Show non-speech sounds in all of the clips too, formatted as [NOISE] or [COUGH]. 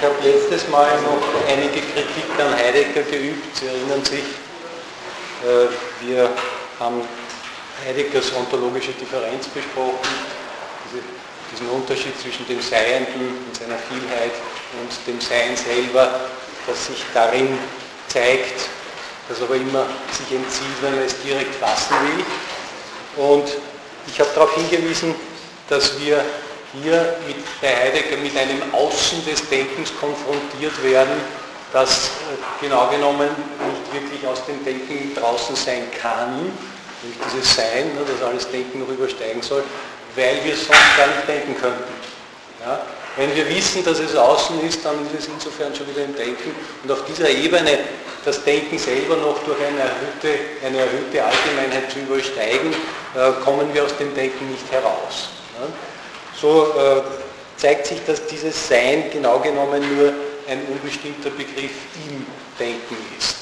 Ich habe letztes Mal noch einige Kritik an Heidegger geübt. Sie erinnern sich, äh, wir haben Heideggers ontologische Differenz besprochen, diesen Unterschied zwischen dem Seienden in seiner Vielheit und dem Sein selber, das sich darin zeigt, das aber immer sich entzieht, wenn man es direkt fassen will. Und ich habe darauf hingewiesen, dass wir hier mit, bei Heidegger mit einem Außen des Denkens konfrontiert werden, das äh, genau genommen nicht wirklich aus dem Denken draußen sein kann, nämlich dieses Sein, ne, das alles Denken noch übersteigen soll, weil wir sonst gar nicht denken könnten. Ja? Wenn wir wissen, dass es außen ist, dann ist es insofern schon wieder im Denken. Und auf dieser Ebene das Denken selber noch durch eine erhöhte, eine erhöhte Allgemeinheit zu übersteigen, äh, kommen wir aus dem Denken nicht heraus. Ja? So äh, zeigt sich, dass dieses Sein genau genommen nur ein unbestimmter Begriff im Denken ist.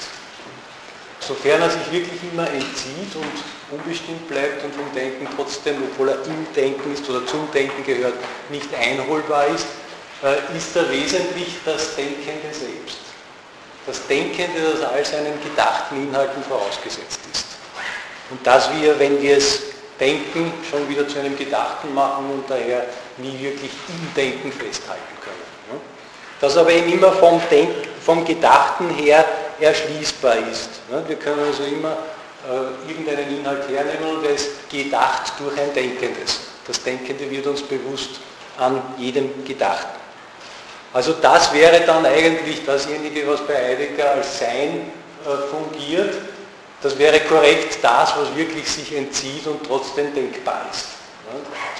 Sofern er sich wirklich immer entzieht und unbestimmt bleibt und vom Denken trotzdem, obwohl er im Denken ist oder zum Denken gehört, nicht einholbar ist, äh, ist er wesentlich das Denkende selbst. Das Denkende, das all seinen gedachten Inhalten vorausgesetzt ist. Und dass wir, wenn wir es Denken schon wieder zu einem Gedachten machen und daher nie wirklich im Denken festhalten können. Das aber eben immer vom, Denk vom Gedachten her erschließbar ist. Wir können also immer äh, irgendeinen Inhalt hernehmen und er ist gedacht durch ein Denkendes. Das Denkende wird uns bewusst an jedem Gedachten. Also das wäre dann eigentlich dasjenige, was bei Heidegger als Sein äh, fungiert, das wäre korrekt das, was wirklich sich entzieht und trotzdem denkbar ist.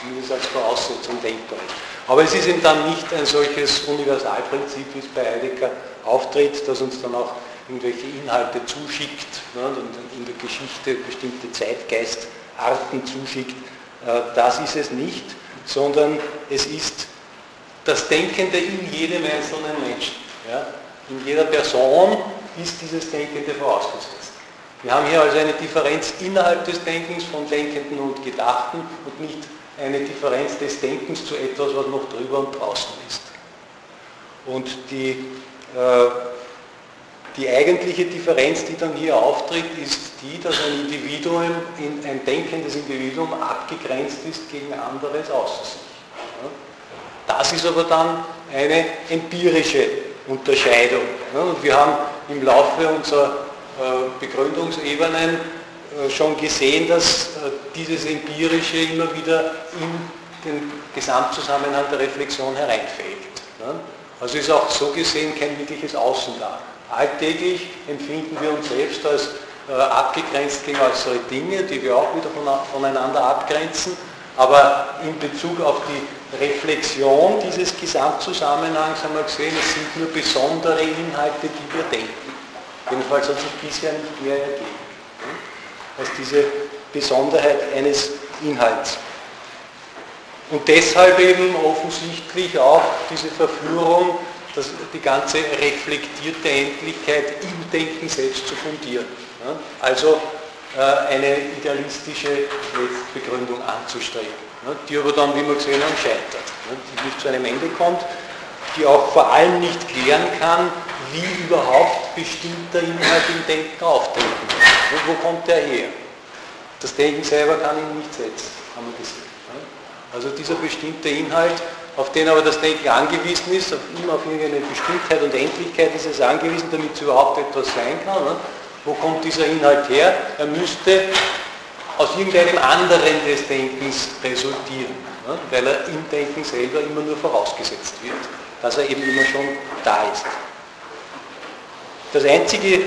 Zumindest als Voraussetzung denkbar ist. Aber es ist eben dann nicht ein solches Universalprinzip, wie es bei Heidegger auftritt, das uns dann auch irgendwelche Inhalte zuschickt und in der Geschichte bestimmte Zeitgeistarten zuschickt. Äh, das ist es nicht, sondern es ist das Denkende in jedem einzelnen Menschen. In jeder Person ist dieses Denkende vorausgesetzt. Wir haben hier also eine Differenz innerhalb des Denkens von Denkenden und Gedachten und nicht eine Differenz des Denkens zu etwas, was noch drüber und draußen ist. Und die, äh, die eigentliche Differenz, die dann hier auftritt, ist die, dass ein Individuum, ein denkendes Individuum abgegrenzt ist gegen anderes außer sich. Das ist aber dann eine empirische Unterscheidung. Und wir haben im Laufe unserer Begründungsebenen äh, schon gesehen, dass äh, dieses Empirische immer wieder in den Gesamtzusammenhang der Reflexion hereinfällt. Also ist auch so gesehen kein wirkliches Außen da. Alltäglich empfinden wir uns selbst als abgegrenzt gegen äußere Dinge, die wir auch wieder voneinander abgrenzen, aber in Bezug auf die Reflexion dieses Gesamtzusammenhangs haben wir gesehen, es sind nur besondere Inhalte, die wir denken. Jedenfalls hat sich bisher nicht mehr ergeben, als diese Besonderheit eines Inhalts. Und deshalb eben offensichtlich auch diese Verführung, dass die ganze reflektierte Endlichkeit im Denken selbst zu fundieren. Also äh, eine idealistische Letztbegründung anzustreben, die aber dann, wie wir gesehen haben, scheitert, die nicht zu einem Ende kommt, die auch vor allem nicht klären kann, wie überhaupt bestimmter Inhalt im Denken auftreten kann. Wo kommt der her? Das Denken selber kann ihn nicht setzen, haben wir gesehen. Also dieser bestimmte Inhalt, auf den aber das Denken angewiesen ist, auf immer auf irgendeine Bestimmtheit und Endlichkeit ist es angewiesen, damit es überhaupt etwas sein kann. Wo kommt dieser Inhalt her? Er müsste aus irgendeinem anderen des Denkens resultieren, weil er im Denken selber immer nur vorausgesetzt wird, dass er eben immer schon da ist. Das einzige, äh,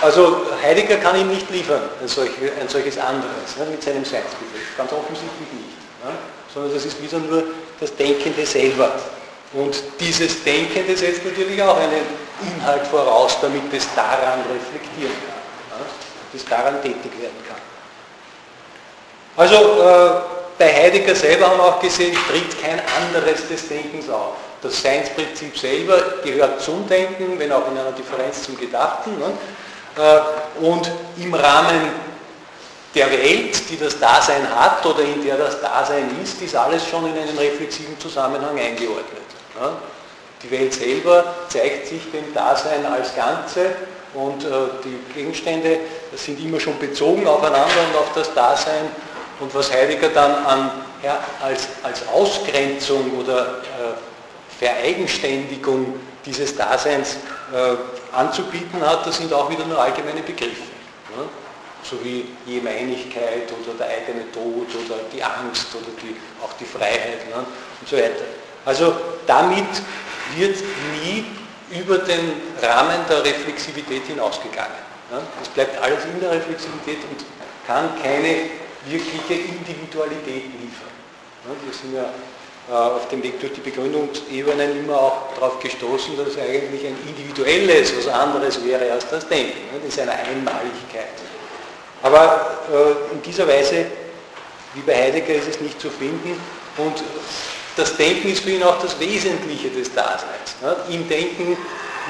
also Heidegger kann ihm nicht liefern, ein, solche, ein solches anderes, ne, mit seinem Seinsbegriff, ganz offensichtlich nicht, ne, sondern das ist wieder nur das Denkende selber. Und dieses Denkende setzt natürlich auch einen Inhalt voraus, damit es daran reflektieren kann, ne, das daran tätig werden kann. Also äh, bei Heidegger selber haben wir auch gesehen, tritt kein anderes des Denkens auf. Das Seinsprinzip selber gehört zum Denken, wenn auch in einer Differenz zum Gedachten. Ne? Äh, und im Rahmen der Welt, die das Dasein hat oder in der das Dasein ist, ist alles schon in einen reflexiven Zusammenhang eingeordnet. Die Welt selber zeigt sich dem Dasein als Ganze und äh, die Gegenstände sind immer schon bezogen aufeinander und auf das Dasein. Und was Heidegger dann an, ja, als, als Ausgrenzung oder äh, Vereigenständigung dieses Daseins äh, anzubieten hat, das sind auch wieder nur allgemeine Begriffe. Ne? So wie Jemeinigkeit oder der eigene Tod oder die Angst oder die, auch die Freiheit ne? und so weiter. Also damit wird nie über den Rahmen der Reflexivität hinausgegangen. Es bleibt alles in der Reflexivität und kann keine wirkliche Individualität liefern. Wir sind ja äh, auf dem Weg durch die Begründungsebenen immer auch darauf gestoßen, dass eigentlich ein individuelles, was anderes wäre als das Denken, in seiner Einmaligkeit. Aber äh, in dieser Weise, wie bei Heidegger, ist es nicht zu finden und das Denken ist für ihn auch das Wesentliche des Daseins. Im Denken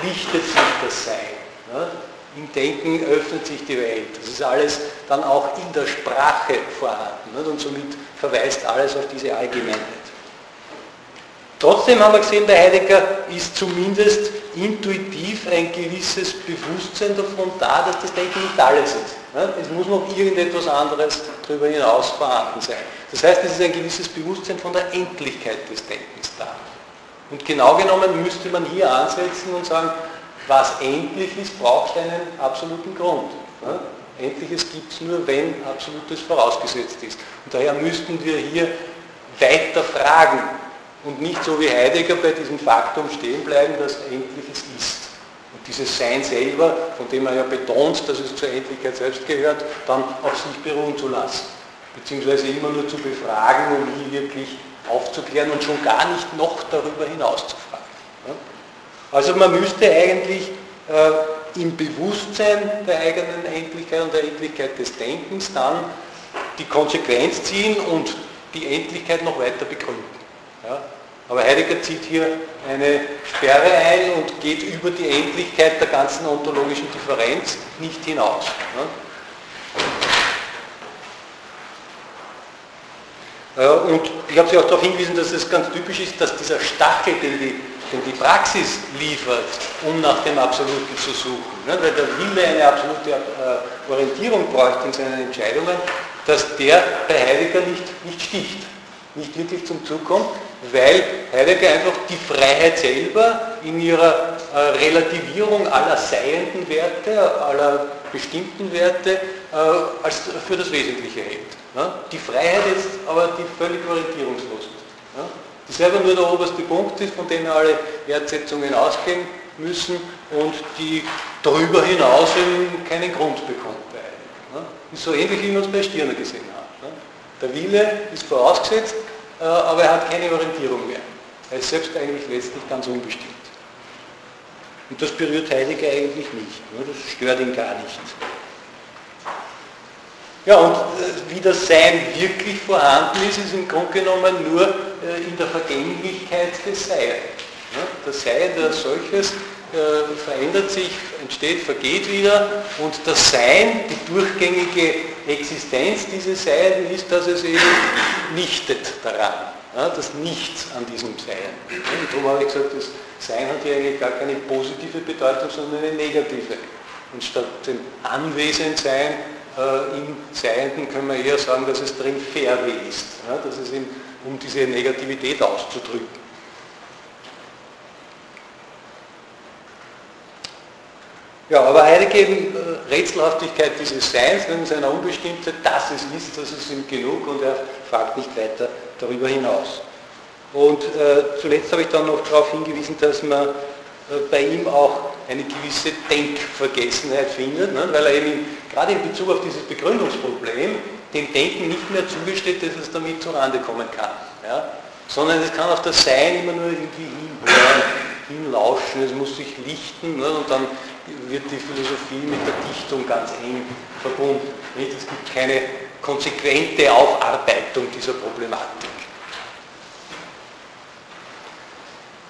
lichtet sich das Sein. Im Denken öffnet sich die Welt. Das ist alles dann auch in der Sprache vorhanden. Und somit verweist alles auf diese Allgemeinheit. Trotzdem haben wir gesehen, bei Heidegger ist zumindest intuitiv ein gewisses Bewusstsein davon da, dass das Denken nicht alles ist. Es muss noch irgendetwas anderes darüber hinaus vorhanden sein. Das heißt, es ist ein gewisses Bewusstsein von der Endlichkeit des Denkens da. Und genau genommen müsste man hier ansetzen und sagen, was endlich ist, braucht einen absoluten Grund. Endliches gibt es nur, wenn Absolutes vorausgesetzt ist. Und daher müssten wir hier weiter fragen, und nicht so wie Heidegger bei diesem Faktum stehen bleiben, dass Endliches ist. Und dieses Sein selber, von dem er ja betont, dass es zur Endlichkeit selbst gehört, dann auf sich beruhen zu lassen. Beziehungsweise immer nur zu befragen, um hier wirklich aufzuklären und schon gar nicht noch darüber hinaus zu. Also man müsste eigentlich äh, im Bewusstsein der eigenen Endlichkeit und der Endlichkeit des Denkens dann die Konsequenz ziehen und die Endlichkeit noch weiter begründen. Ja? Aber Heidegger zieht hier eine Sperre ein und geht über die Endlichkeit der ganzen ontologischen Differenz nicht hinaus. Ja? Und ich habe Sie auch darauf hingewiesen, dass es ganz typisch ist, dass dieser Stachel, den die, den die Praxis liefert, um nach dem Absoluten zu suchen, ne? weil der Wille eine absolute äh, Orientierung braucht in seinen Entscheidungen, dass der bei Heidegger nicht, nicht sticht, nicht wirklich zum Zug kommt, weil Heidegger einfach die Freiheit selber in ihrer äh, Relativierung aller seienden Werte, aller bestimmten Werte äh, als für das Wesentliche hält. Ja? Die Freiheit jetzt aber die völlig orientierungslos ist. Die selber nur der oberste Punkt ist, von dem alle Wertsetzungen ausgehen müssen und die darüber hinaus keinen Grund bekommt bei. Ja? Ist so ähnlich, wie wir es bei Stirner gesehen haben. Der Wille ist vorausgesetzt, äh, aber er hat keine Orientierung mehr. Er ist selbst eigentlich letztlich ganz unbestimmt. Und das berührt Heidegger eigentlich nicht. Das stört ihn gar nicht. Ja, und äh, wie das Sein wirklich vorhanden ist, ist im Grunde genommen nur in der Vergänglichkeit des Sein. Das Sein als solches verändert sich, entsteht, vergeht wieder und das Sein, die durchgängige Existenz dieses Seins ist, dass es eben nichtet daran. Das Nichts an diesem Sein. Und darum habe ich gesagt, das Sein hat hier eigentlich gar keine positive Bedeutung, sondern eine negative. Und statt dem Anwesendsein äh, im Seienden können wir eher sagen, dass es drin Färbe ist. Dass es ihm, um diese Negativität auszudrücken. Ja, aber Heidegger eben äh, Rätselhaftigkeit dieses Seins, in seiner Unbestimmtheit, dass es ist, das ist ihm genug und er fragt nicht weiter darüber hinaus. Und äh, zuletzt habe ich dann noch darauf hingewiesen, dass man äh, bei ihm auch eine gewisse Denkvergessenheit findet, ne? weil er eben gerade in Bezug auf dieses Begründungsproblem dem Denken nicht mehr zugesteht, dass es damit zurande kommen kann. Ja? Sondern es kann auf das Sein immer nur irgendwie hinhören, hinlauschen, es muss sich lichten ne? und dann wird die Philosophie mit der Dichtung ganz eng verbunden. Es gibt keine konsequente Aufarbeitung dieser Problematik.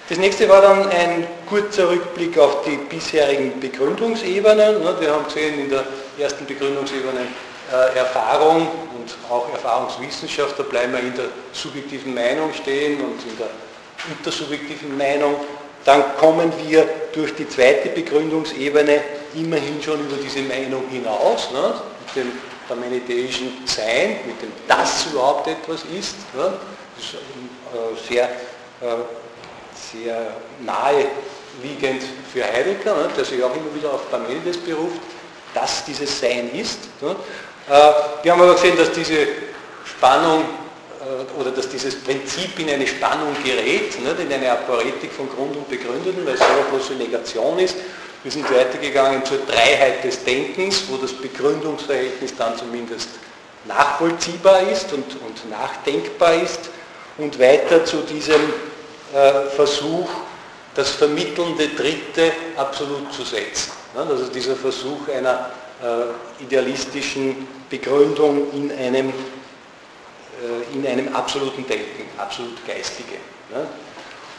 Das nächste war dann ein kurzer Rückblick auf die bisherigen Begründungsebenen. Wir haben gesehen, in der ersten Begründungsebene Erfahrung und auch Erfahrungswissenschaft, da bleiben wir in der subjektiven Meinung stehen und in der intersubjektiven Meinung dann kommen wir durch die zweite Begründungsebene immerhin schon über diese Meinung hinaus, ne? mit dem parmenideischen Sein, mit dem das überhaupt etwas ist. Ne? Das ist äh, sehr, äh, sehr nahe liegend für Heidegger, ne? der sich auch immer wieder auf Parmenides beruft, dass dieses Sein ist. Ne? Äh, wir haben aber gesehen, dass diese Spannung äh, oder dass dieses Prinzip in eine Spannung gerät, nicht, in eine Aporetik von Grund und Begründeten, weil es selber bloß eine Negation ist. Wir sind weitergegangen zur Dreiheit des Denkens, wo das Begründungsverhältnis dann zumindest nachvollziehbar ist und, und nachdenkbar ist und weiter zu diesem äh, Versuch, das vermittelnde Dritte absolut zu setzen. Also dieser Versuch einer idealistischen Begründung in einem äh, in einem absoluten Denken, absolut geistige.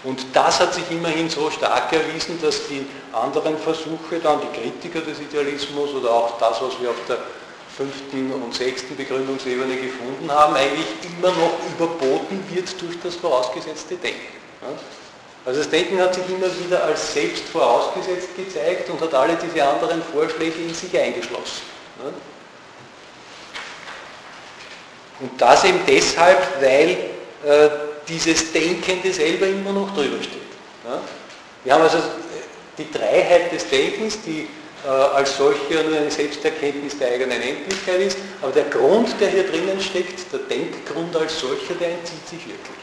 Und das hat sich immerhin so stark erwiesen, dass die anderen Versuche, dann die Kritiker des Idealismus oder auch das, was wir auf der fünften und sechsten Begründungsebene gefunden haben, eigentlich immer noch überboten wird durch das vorausgesetzte Denken. Also das Denken hat sich immer wieder als selbst vorausgesetzt gezeigt und hat alle diese anderen Vorschläge in sich eingeschlossen. Und das eben deshalb, weil äh, dieses Denkende selber immer noch drüber steht. Ja? Wir haben also die Dreiheit des Denkens, die äh, als solche nur eine Selbsterkenntnis der eigenen Endlichkeit ist, aber der Grund, der hier drinnen steckt, der Denkgrund als solcher, der entzieht sich wirklich.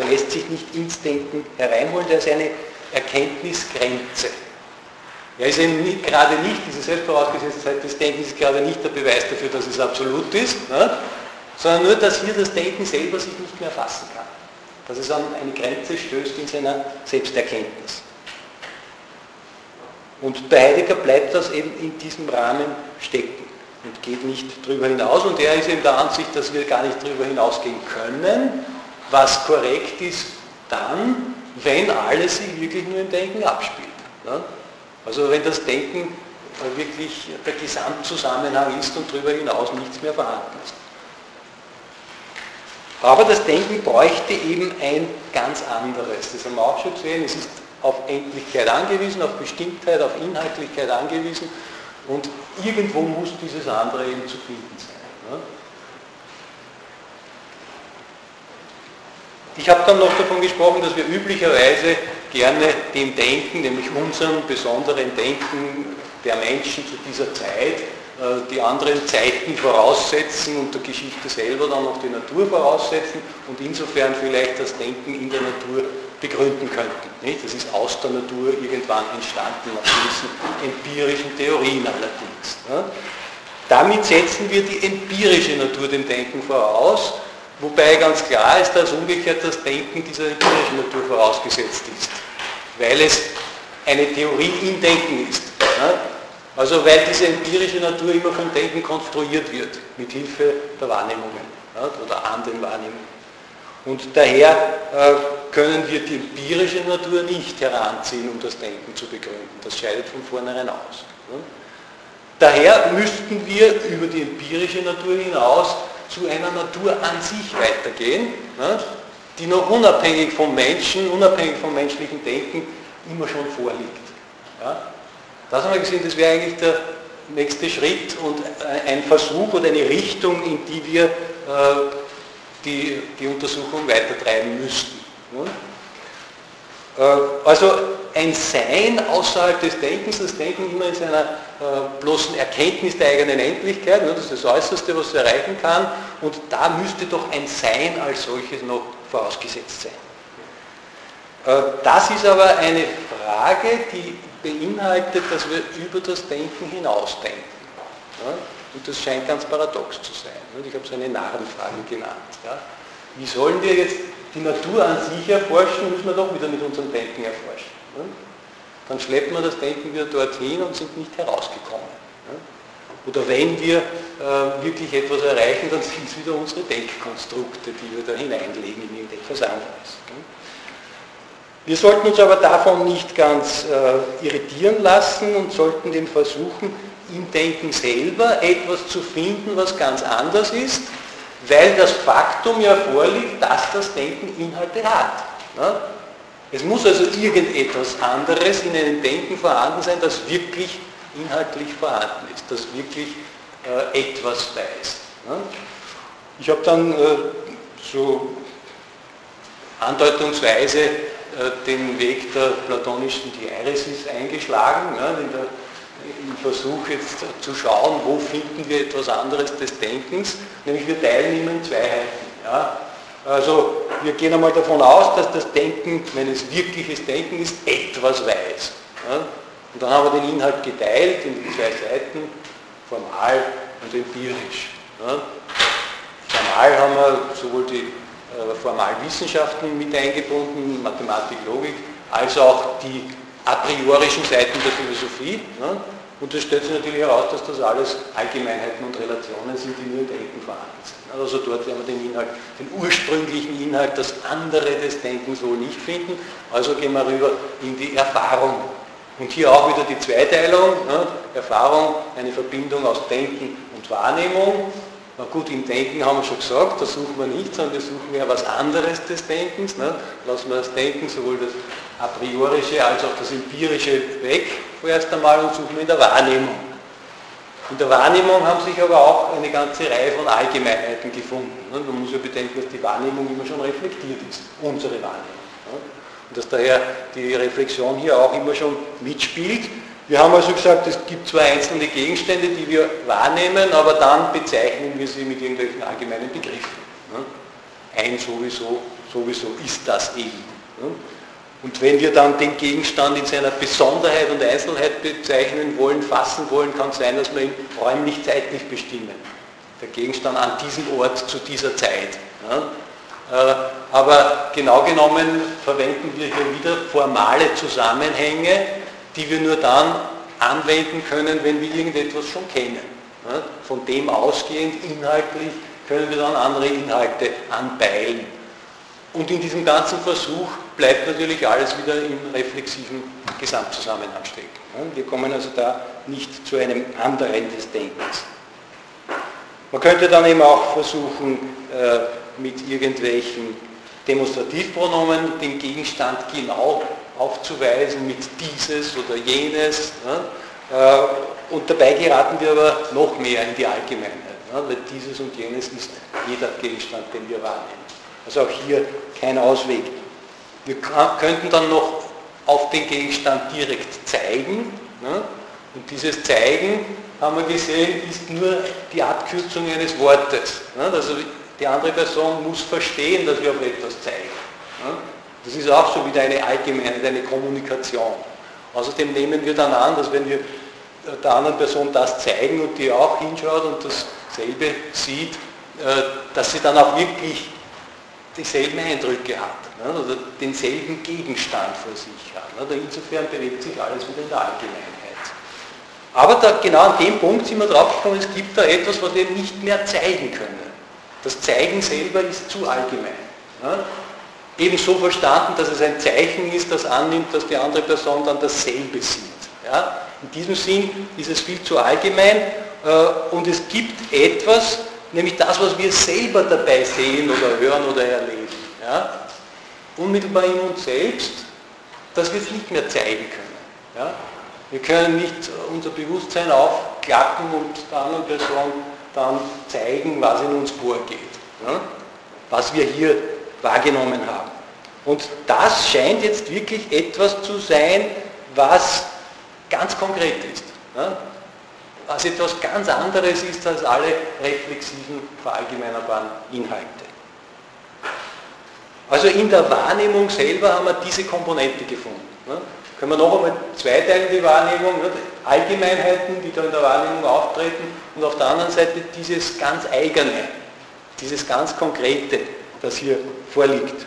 Der lässt sich nicht ins Denken hereinholen, der ist eine Erkenntnisgrenze. Er ist eben nicht, gerade nicht, diese Selbstvorausgesetztheit des Denkens ist gerade nicht der Beweis dafür, dass es absolut ist, ne? sondern nur, dass hier das Denken selber sich nicht mehr fassen kann. Dass es an eine Grenze stößt in seiner Selbsterkenntnis. Und bei Heidegger bleibt das eben in diesem Rahmen stecken und geht nicht drüber hinaus. Und er ist eben der Ansicht, dass wir gar nicht drüber hinausgehen können, was korrekt ist dann, wenn alles sich wirklich nur im Denken abspielt. Ne? Also wenn das Denken wirklich der Gesamtzusammenhang ist und darüber hinaus nichts mehr vorhanden ist. Aber das Denken bräuchte eben ein ganz anderes. Das haben wir auch schon gesehen. Es ist auf Endlichkeit angewiesen, auf Bestimmtheit, auf Inhaltlichkeit angewiesen und irgendwo muss dieses andere eben zu finden sein. Ne? Ich habe dann noch davon gesprochen, dass wir üblicherweise gerne dem Denken, nämlich unserem besonderen Denken der Menschen zu dieser Zeit, äh, die anderen Zeiten voraussetzen und der Geschichte selber dann noch die Natur voraussetzen und insofern vielleicht das Denken in der Natur begründen könnten. Das ist aus der Natur irgendwann entstanden, nach gewissen empirischen Theorien allerdings. Damit setzen wir die empirische Natur dem Denken voraus Wobei ganz klar ist, dass umgekehrt das Denken dieser empirischen Natur vorausgesetzt ist, weil es eine Theorie im Denken ist. Also weil diese empirische Natur immer vom Denken konstruiert wird, mit Hilfe der Wahrnehmungen oder an den Wahrnehmungen. Und daher äh, können wir die empirische Natur nicht heranziehen, um das Denken zu begründen. Das scheidet von vornherein aus. Daher müssten wir über die empirische Natur hinaus zu einer Natur an sich weitergehen, ne, die noch unabhängig vom Menschen, unabhängig vom menschlichen Denken immer schon vorliegt. Das haben wir gesehen, das wäre eigentlich der nächste Schritt und ein Versuch oder eine Richtung, in die wir äh, die, die Untersuchung weitertreiben müssten. Ne. Äh, also ein Sein außerhalb des Denkens, das Denken immer in seiner äh, bloßen Erkenntnis der eigenen Endlichkeit, ne, das ist das Äußerste, was es erreichen kann, und da müsste doch ein Sein als solches noch vorausgesetzt sein. Äh, das ist aber eine Frage, die beinhaltet, dass wir über das Denken hinausdenken. Ja? Und das scheint ganz paradox zu sein. Ich habe es eine Narrenfrage genannt. Ja? Wie sollen wir jetzt die Natur an sich erforschen, müssen wir doch wieder mit unserem Denken erforschen. Dann schleppen wir das Denken wieder dorthin und sind nicht herausgekommen. Oder wenn wir äh, wirklich etwas erreichen, dann sind es wieder unsere Denkkonstrukte, die wir da hineinlegen in irgendetwas anderes. Wir sollten uns aber davon nicht ganz äh, irritieren lassen und sollten den versuchen, im Denken selber etwas zu finden, was ganz anders ist, weil das Faktum ja vorliegt, dass das Denken Inhalte hat. Ne? Es muss also irgendetwas anderes in einem Denken vorhanden sein, das wirklich inhaltlich vorhanden ist, das wirklich äh, etwas weiß. Ne? Ich habe dann äh, so andeutungsweise äh, den Weg der platonischen Diäresis eingeschlagen, ne? der, im Versuch jetzt zu schauen, wo finden wir etwas anderes des Denkens, nämlich wir teilen immer in Zweiheiten. Ja? Also wir gehen einmal davon aus, dass das Denken, wenn es wirkliches Denken ist, etwas weiß. Ja? Und dann haben wir den Inhalt geteilt in die zwei Seiten, formal und empirisch. Ja? Formal haben wir sowohl die äh, Formalwissenschaften mit eingebunden, Mathematik, Logik, als auch die a priorischen Seiten der Philosophie. Ja? Und es stellt sich natürlich heraus, dass das alles Allgemeinheiten und Relationen sind, die nur im Denken vorhanden sind. Also dort werden wir den Inhalt, den ursprünglichen Inhalt, das andere des Denkens wohl nicht finden. Also gehen wir rüber in die Erfahrung. Und hier auch wieder die Zweiteilung. Ne? Erfahrung, eine Verbindung aus Denken und Wahrnehmung. Na gut, im Denken haben wir schon gesagt, das suchen wir nicht, sondern wir suchen ja was anderes des Denkens. Ne? Lassen wir das Denken, sowohl das a priorische als auch das empirische weg vorerst einmal und suchen wir in der Wahrnehmung. In der Wahrnehmung haben sich aber auch eine ganze Reihe von Allgemeinheiten gefunden. Ne? Man muss ja bedenken, dass die Wahrnehmung immer schon reflektiert ist, unsere Wahrnehmung. Ne? Und dass daher die Reflexion hier auch immer schon mitspielt. Wir haben also gesagt, es gibt zwar einzelne Gegenstände, die wir wahrnehmen, aber dann bezeichnen wir sie mit irgendwelchen allgemeinen Begriffen. Ne? Ein sowieso, sowieso ist das eben. Und wenn wir dann den Gegenstand in seiner Besonderheit und Einzelheit bezeichnen wollen, fassen wollen, kann es sein, dass wir ihn räumlich-zeitlich bestimmen. Der Gegenstand an diesem Ort zu dieser Zeit. Ja. Äh, aber genau genommen verwenden wir hier wieder formale Zusammenhänge, die wir nur dann anwenden können, wenn wir irgendetwas schon kennen. Von dem ausgehend inhaltlich können wir dann andere Inhalte anpeilen. Und in diesem ganzen Versuch bleibt natürlich alles wieder im reflexiven Gesamtzusammenhang stecken. Wir kommen also da nicht zu einem anderen des Denkens. Man könnte dann eben auch versuchen, äh, mit irgendwelchen Demonstrativpronomen den Gegenstand genau aufzuweisen, mit dieses oder jenes. Äh, und dabei geraten wir aber noch mehr in die Allgemeinheit, weil dieses und jenes ist jeder Gegenstand, den wir wahrnehmen. Also auch hier kein Ausweg. Wir könnten dann noch auf den Gegenstand direkt zeigen. Ne? Und dieses Zeigen, haben wir gesehen, ist nur die Abkürzung eines Wortes. Ne? Also die andere Person muss verstehen, dass wir auf etwas zeigen. Ne? Das ist auch so wieder eine allgemeine, eine Kommunikation. Außerdem nehmen wir dann an, dass wenn wir der anderen Person das zeigen und die auch hinschaut und dasselbe sieht, äh, dass sie dann auch wirklich dieselben Eindrücke hat ne, oder denselben Gegenstand vor sich hat. Ne. Insofern bewegt sich alles wieder in der Allgemeinheit. Aber da, genau an dem Punkt sind wir draufgekommen, es gibt da etwas, was wir nicht mehr zeigen können. Das Zeigen selber ist zu allgemein. Ne. Ebenso verstanden, dass es ein Zeichen ist, das annimmt, dass die andere Person dann dasselbe sieht. In diesem Sinn ist es viel zu allgemein äh, und es gibt etwas, nämlich das, was wir selber dabei sehen oder hören oder erleben. Ja? Unmittelbar in uns selbst, dass wir es nicht mehr zeigen können. Ja? Wir können nicht unser Bewusstsein aufklappen und der anderen Person dann zeigen, was in uns vorgeht, ja? was wir hier wahrgenommen haben. Und das scheint jetzt wirklich etwas zu sein, was ganz konkret ist. Ja? Was etwas ganz anderes ist als alle reflexiven, verallgemeinerbaren Inhalte. Also in der Wahrnehmung selber haben wir diese Komponente gefunden. Ne? Können wir noch einmal zweiteilen die Wahrnehmung, ne? Allgemeinheiten, die da in der Wahrnehmung auftreten und auf der anderen Seite dieses ganz eigene, dieses ganz Konkrete, das hier vorliegt.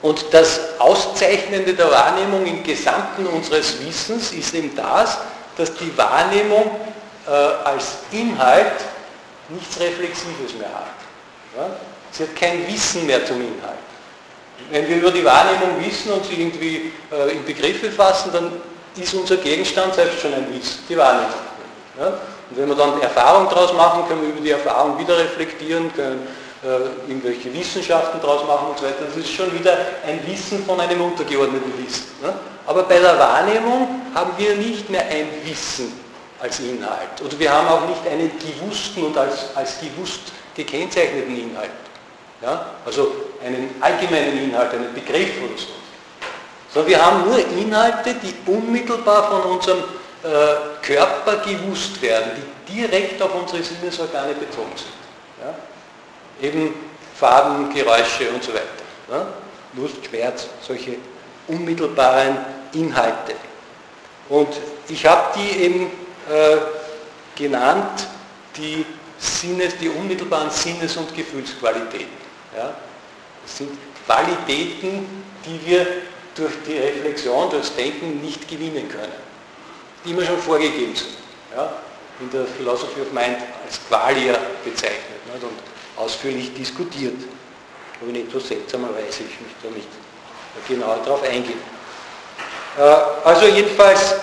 Und das Auszeichnende der Wahrnehmung im Gesamten unseres Wissens ist eben das, dass die Wahrnehmung äh, als Inhalt nichts Reflexives mehr hat. Ja? Sie hat kein Wissen mehr zum Inhalt. Wenn wir über die Wahrnehmung wissen und sie irgendwie äh, in Begriffe fassen, dann ist unser Gegenstand selbst schon ein Wissen, die Wahrnehmung. Ja? Und wenn wir dann Erfahrung daraus machen, können wir über die Erfahrung wieder reflektieren, können äh, irgendwelche Wissenschaften draus machen und so weiter. Das ist schon wieder ein Wissen von einem untergeordneten Wissen. Ne? Aber bei der Wahrnehmung haben wir nicht mehr ein Wissen als Inhalt. Oder wir haben auch nicht einen gewussten und als, als gewusst gekennzeichneten Inhalt. Ja? Also einen allgemeinen Inhalt, einen Begriff oder so. Sondern wir haben nur Inhalte, die unmittelbar von unserem äh, Körper gewusst werden, die direkt auf unsere Sinnesorgane bezogen sind. Ja? Eben Farben, Geräusche und so weiter. Ja? Lust, Schmerz, solche unmittelbaren Inhalte. Und ich habe die eben äh, genannt, die, Sinnes, die unmittelbaren Sinnes- und Gefühlsqualitäten. Ja? Das sind Qualitäten, die wir durch die Reflexion, durchs Denken nicht gewinnen können, die immer schon vorgegeben sind. Ja? In der Philosophy of Mind als Qualia bezeichnet nicht? und ausführlich diskutiert. Aber nicht so seltsamerweise, ich möchte da nicht genauer darauf eingehen. Äh, also jedenfalls,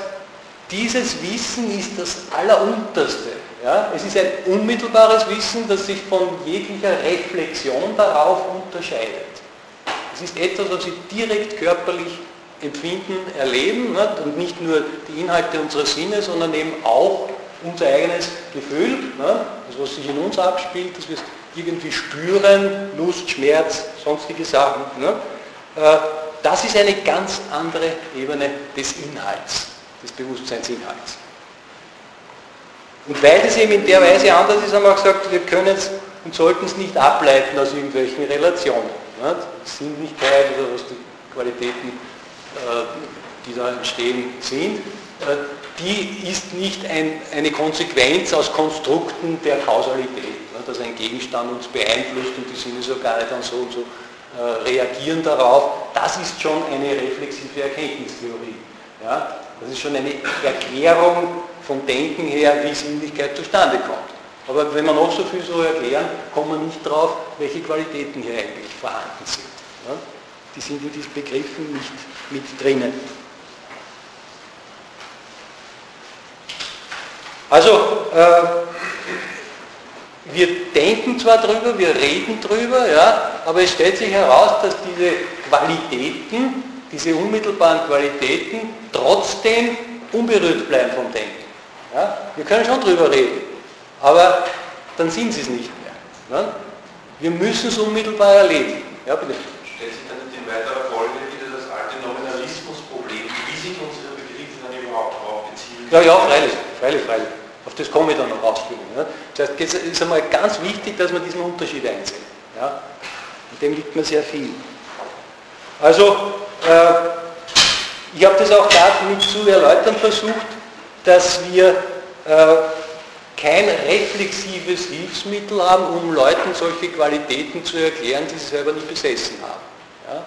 dieses Wissen ist das Allerunterste. Ja? Es ist ein unmittelbares Wissen, das sich von jeglicher Reflexion darauf unterscheidet. Es ist etwas, was wir direkt körperlich empfinden, erleben nicht? und nicht nur die Inhalte unserer Sinne, sondern eben auch unser eigenes Gefühl, nicht? das was sich in uns abspielt, dass wir irgendwie spüren, Lust, Schmerz, sonstige Sachen. Nicht? Äh, das ist eine ganz andere Ebene des Inhalts, des Bewusstseinsinhalts. Und weil das eben in der Weise anders ist, haben wir auch gesagt, wir können es und sollten es nicht ableiten aus irgendwelchen Relationen. Ne? Sinnlichkeit oder was die Qualitäten, äh, die da entstehen, sind, äh, die ist nicht ein, eine Konsequenz aus Konstrukten der Kausalität, ne? Dass ein Gegenstand uns beeinflusst und die Sinnesorgane dann so und so äh, reagieren darauf. Das ist schon eine reflexive Erkenntnistheorie. Ja? Das ist schon eine Erklärung vom Denken her, wie Sinnlichkeit zustande kommt. Aber wenn wir noch so viel so erklären, kommen wir nicht drauf, welche Qualitäten hier eigentlich vorhanden sind. Ja? Die sind in diesen Begriffen nicht mit drinnen. Also, äh, wir denken zwar drüber, wir reden drüber, ja, aber es stellt sich heraus, dass diese Qualitäten, diese unmittelbaren Qualitäten trotzdem unberührt bleiben vom Denken. Ja? Wir können schon drüber reden, aber dann sind sie es nicht mehr. Ne? Wir müssen es unmittelbar erleben. Ja, bitte. Stellt sich dann nicht in weiterer Folge wieder das alte Nominalismusproblem, wie sich unsere Begriffe dann überhaupt darauf beziehen? Ja, ja, freilich, freilich, freilich. Das komme ich dann noch ausführen. Ne? Das heißt, es ist einmal ganz wichtig, dass man diesen Unterschied einsehen. Ja? Und dem liegt man sehr viel. Also, äh, ich habe das auch gerade mit zu erläutern versucht, dass wir äh, kein reflexives Hilfsmittel haben, um Leuten solche Qualitäten zu erklären, die sie selber nicht besessen haben. Ja?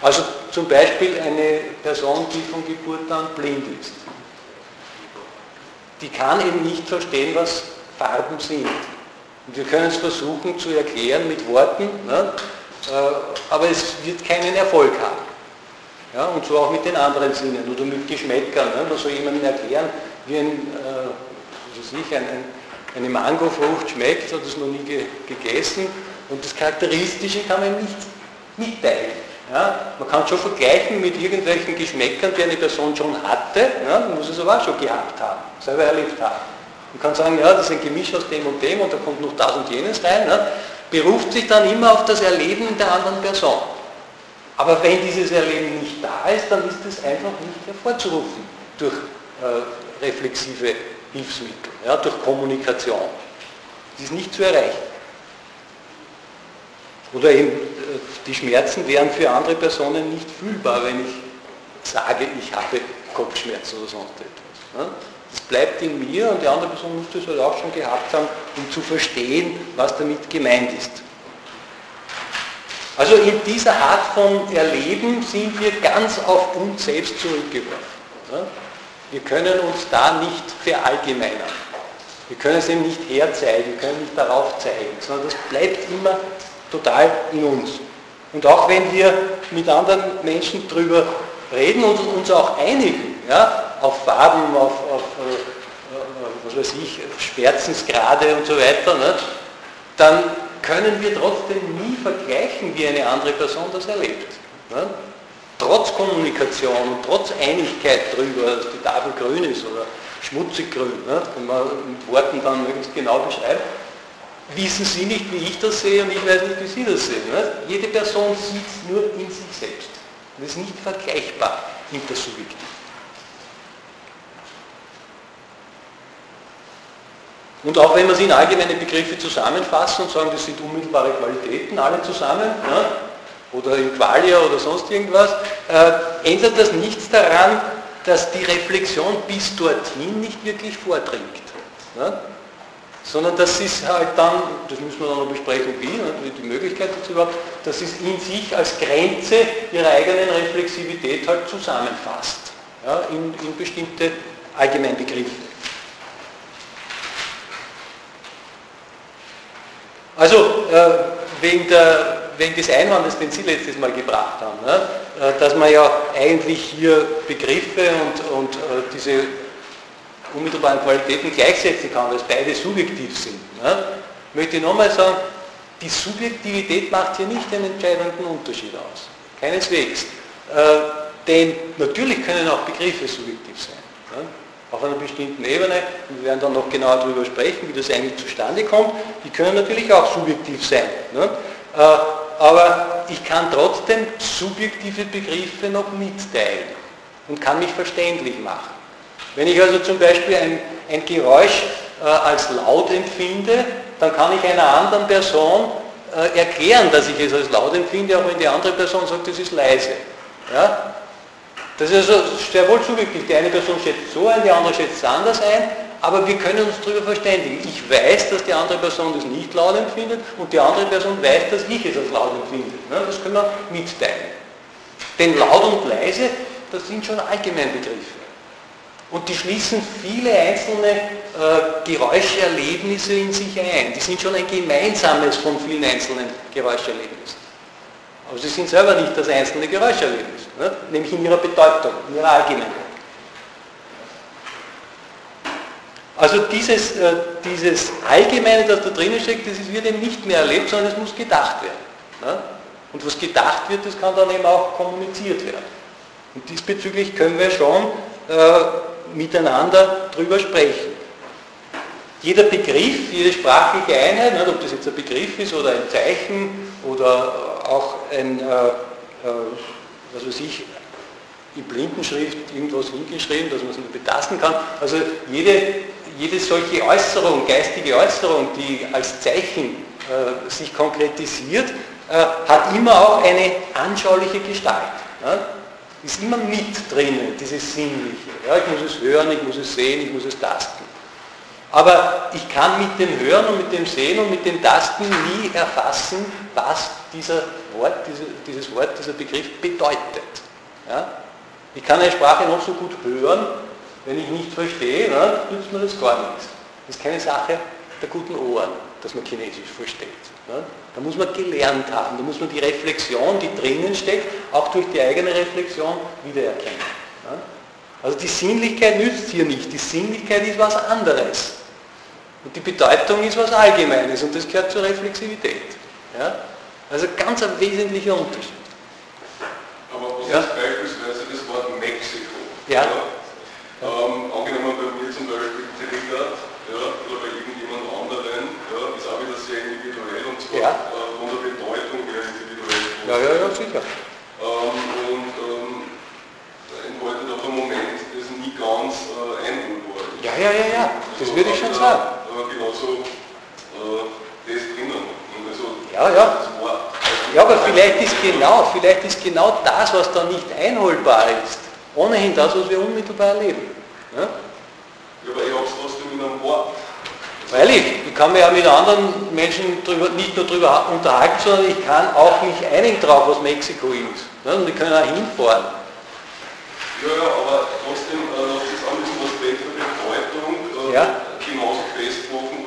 Also zum Beispiel eine Person, die von Geburt an blind ist. Die kann eben nicht verstehen, was Farben sind. Und wir können es versuchen zu erklären mit Worten, ne? äh, aber es wird keinen Erfolg haben. Ja, und so auch mit den anderen Sinnen oder mit Geschmäckern. Ne? Man soll jemandem erklären, wie ein, äh, ich, ein, ein, eine Mangofrucht schmeckt, hat es noch nie ge gegessen und das Charakteristische kann man nicht mitteilen. Ja? Man kann es schon vergleichen mit irgendwelchen Geschmäckern, die eine Person schon hatte, ja? muss es aber auch schon gehabt haben, selber erlebt haben. Man kann sagen, ja, das ist ein Gemisch aus dem und dem und da kommt noch das und jenes rein, ja? beruft sich dann immer auf das Erleben der anderen Person. Aber wenn dieses Erleben nicht da ist, dann ist es einfach nicht hervorzurufen durch äh, reflexive Hilfsmittel, ja, durch Kommunikation. Es ist nicht zu erreichen. Oder eben, äh, die Schmerzen wären für andere Personen nicht fühlbar, wenn ich sage, ich habe Kopfschmerzen oder sonst etwas. Ja. Das bleibt in mir und die andere Person muss das halt auch schon gehabt haben, um zu verstehen, was damit gemeint ist. Also in dieser Art von Erleben sind wir ganz auf uns selbst zurückgeworfen. Wir können uns da nicht verallgemeinern. Wir können es eben nicht herzeigen, wir können nicht darauf zeigen, sondern das bleibt immer total in uns. Und auch wenn wir mit anderen Menschen darüber reden und uns auch einigen, ja, auf Farben, auf, auf äh, äh was weiß ich, Schmerzensgrade und so weiter, ne, dann können wir trotzdem nie vergleichen, wie eine andere Person das erlebt. Ne? Trotz Kommunikation und trotz Einigkeit darüber, dass die Tafel grün ist oder schmutzig grün, ne? wenn man mit Worten dann möglichst genau beschreibt, wissen Sie nicht, wie ich das sehe und ich weiß nicht, wie Sie das sehen. Ne? Jede Person sieht es nur in sich selbst. Das ist nicht vergleichbar intersubjektiv. Und auch wenn wir sie in allgemeine Begriffe zusammenfassen und sagen, das sind unmittelbare Qualitäten, alle zusammen, ja, oder in Qualia oder sonst irgendwas, äh, ändert das nichts daran, dass die Reflexion bis dorthin nicht wirklich vordringt. Ja, sondern das ist halt dann, das müssen wir dann noch besprechen, wie, ne, die Möglichkeit dazu überhaupt, dass es in sich als Grenze ihrer eigenen Reflexivität halt zusammenfasst, ja, in, in bestimmte Allgemeinbegriffe. Also äh, wegen, der, wegen des Einwandes, den Sie letztes Mal gebracht haben, ne, äh, dass man ja eigentlich hier Begriffe und, und äh, diese unmittelbaren Qualitäten gleichsetzen kann, weil es beide subjektiv sind, ne, möchte ich nochmal sagen, die Subjektivität macht hier nicht den entscheidenden Unterschied aus. Keineswegs. Äh, denn natürlich können auch Begriffe subjektiv sein. Ne? auf einer bestimmten Ebene, wir werden dann noch genauer darüber sprechen, wie das eigentlich zustande kommt, die können natürlich auch subjektiv sein. Ne? Äh, aber ich kann trotzdem subjektive Begriffe noch mitteilen und kann mich verständlich machen. Wenn ich also zum Beispiel ein, ein Geräusch äh, als laut empfinde, dann kann ich einer anderen Person äh, erklären, dass ich es als laut empfinde, auch wenn die andere Person sagt, es ist leise. Ja? Das ist also sehr wohl subjektiv. Die eine Person schätzt so ein, die andere schätzt es anders ein, aber wir können uns darüber verständigen. Ich weiß, dass die andere Person das nicht laut empfindet und die andere Person weiß, dass ich es als laut empfinde. Das können wir mitteilen. Denn laut und leise, das sind schon Allgemeinbegriffe. Und die schließen viele einzelne äh, Geräuscherlebnisse in sich ein. Die sind schon ein gemeinsames von vielen einzelnen Geräuscherlebnissen. Aber sie sind selber nicht das einzelne Geräuscherlebnis, ne? nämlich in ihrer Bedeutung, in ihrer Allgemeinheit. Also dieses, äh, dieses Allgemeine, das da drinnen steckt, das wird eben nicht mehr erlebt, sondern es muss gedacht werden. Ne? Und was gedacht wird, das kann dann eben auch kommuniziert werden. Und diesbezüglich können wir schon äh, miteinander drüber sprechen. Jeder Begriff, jede sprachliche Einheit, nicht, ob das jetzt ein Begriff ist oder ein Zeichen oder auch ein, äh, äh, was weiß ich, in Blindenschrift irgendwas hingeschrieben, dass man es nicht betasten kann. Also jede, jede solche Äußerung, geistige Äußerung, die als Zeichen äh, sich konkretisiert, äh, hat immer auch eine anschauliche Gestalt. Ja? Ist immer mit drinnen, dieses Sinnliche. Ja? Ich muss es hören, ich muss es sehen, ich muss es tasten. Aber ich kann mit dem Hören und mit dem Sehen und mit dem Tasten nie erfassen, was dieser Wort, diese, dieses Wort, dieser Begriff bedeutet. Ja? Ich kann eine Sprache noch so gut hören, wenn ich nicht verstehe, nützt mir das gar nichts. Das ist keine Sache der guten Ohren, dass man Chinesisch versteht. Ne? Da muss man gelernt haben, da muss man die Reflexion, die drinnen steckt, auch durch die eigene Reflexion wiedererkennen. Ne? Also die Sinnlichkeit nützt hier nicht, die Sinnlichkeit ist was anderes. Und die Bedeutung ist was Allgemeines und das gehört zur Reflexivität. Ja? Also ganz ein wesentlicher Unterschied. Aber was ja? ist beispielsweise das Wort Mexiko? Ja. ja? Ähm, angenommen bei mir zum Beispiel Trinidad ja, oder bei irgendjemand anderen, ja, ist auch wieder sehr individuell und zwar ja. äh, von der Bedeutung her individuell. Ja, ja, ja, sicher. Ähm, und ähm, enthalten auch ein Moment, das nie ganz äh, einholbar ist. Ja, ja, ja, ja, das würde ich schon sagen genauso äh, das drinnen. Also, ja, ja. Ja, aber vielleicht ist, genau, vielleicht ist genau das, was da nicht einholbar ist, ohnehin das, was wir unmittelbar erleben. Ja, ja aber ich habe es trotzdem in einem Wort. Freilich, ich kann mich ja mit anderen Menschen drüber, nicht nur darüber unterhalten, sondern ich kann auch mich einigen drauf, was Mexiko ist. Ja, und die können auch hinfahren. Ja, ja, aber trotzdem äh, noch das an diesem Aspekt der Bedeutung äh, ja. genauso festmachen,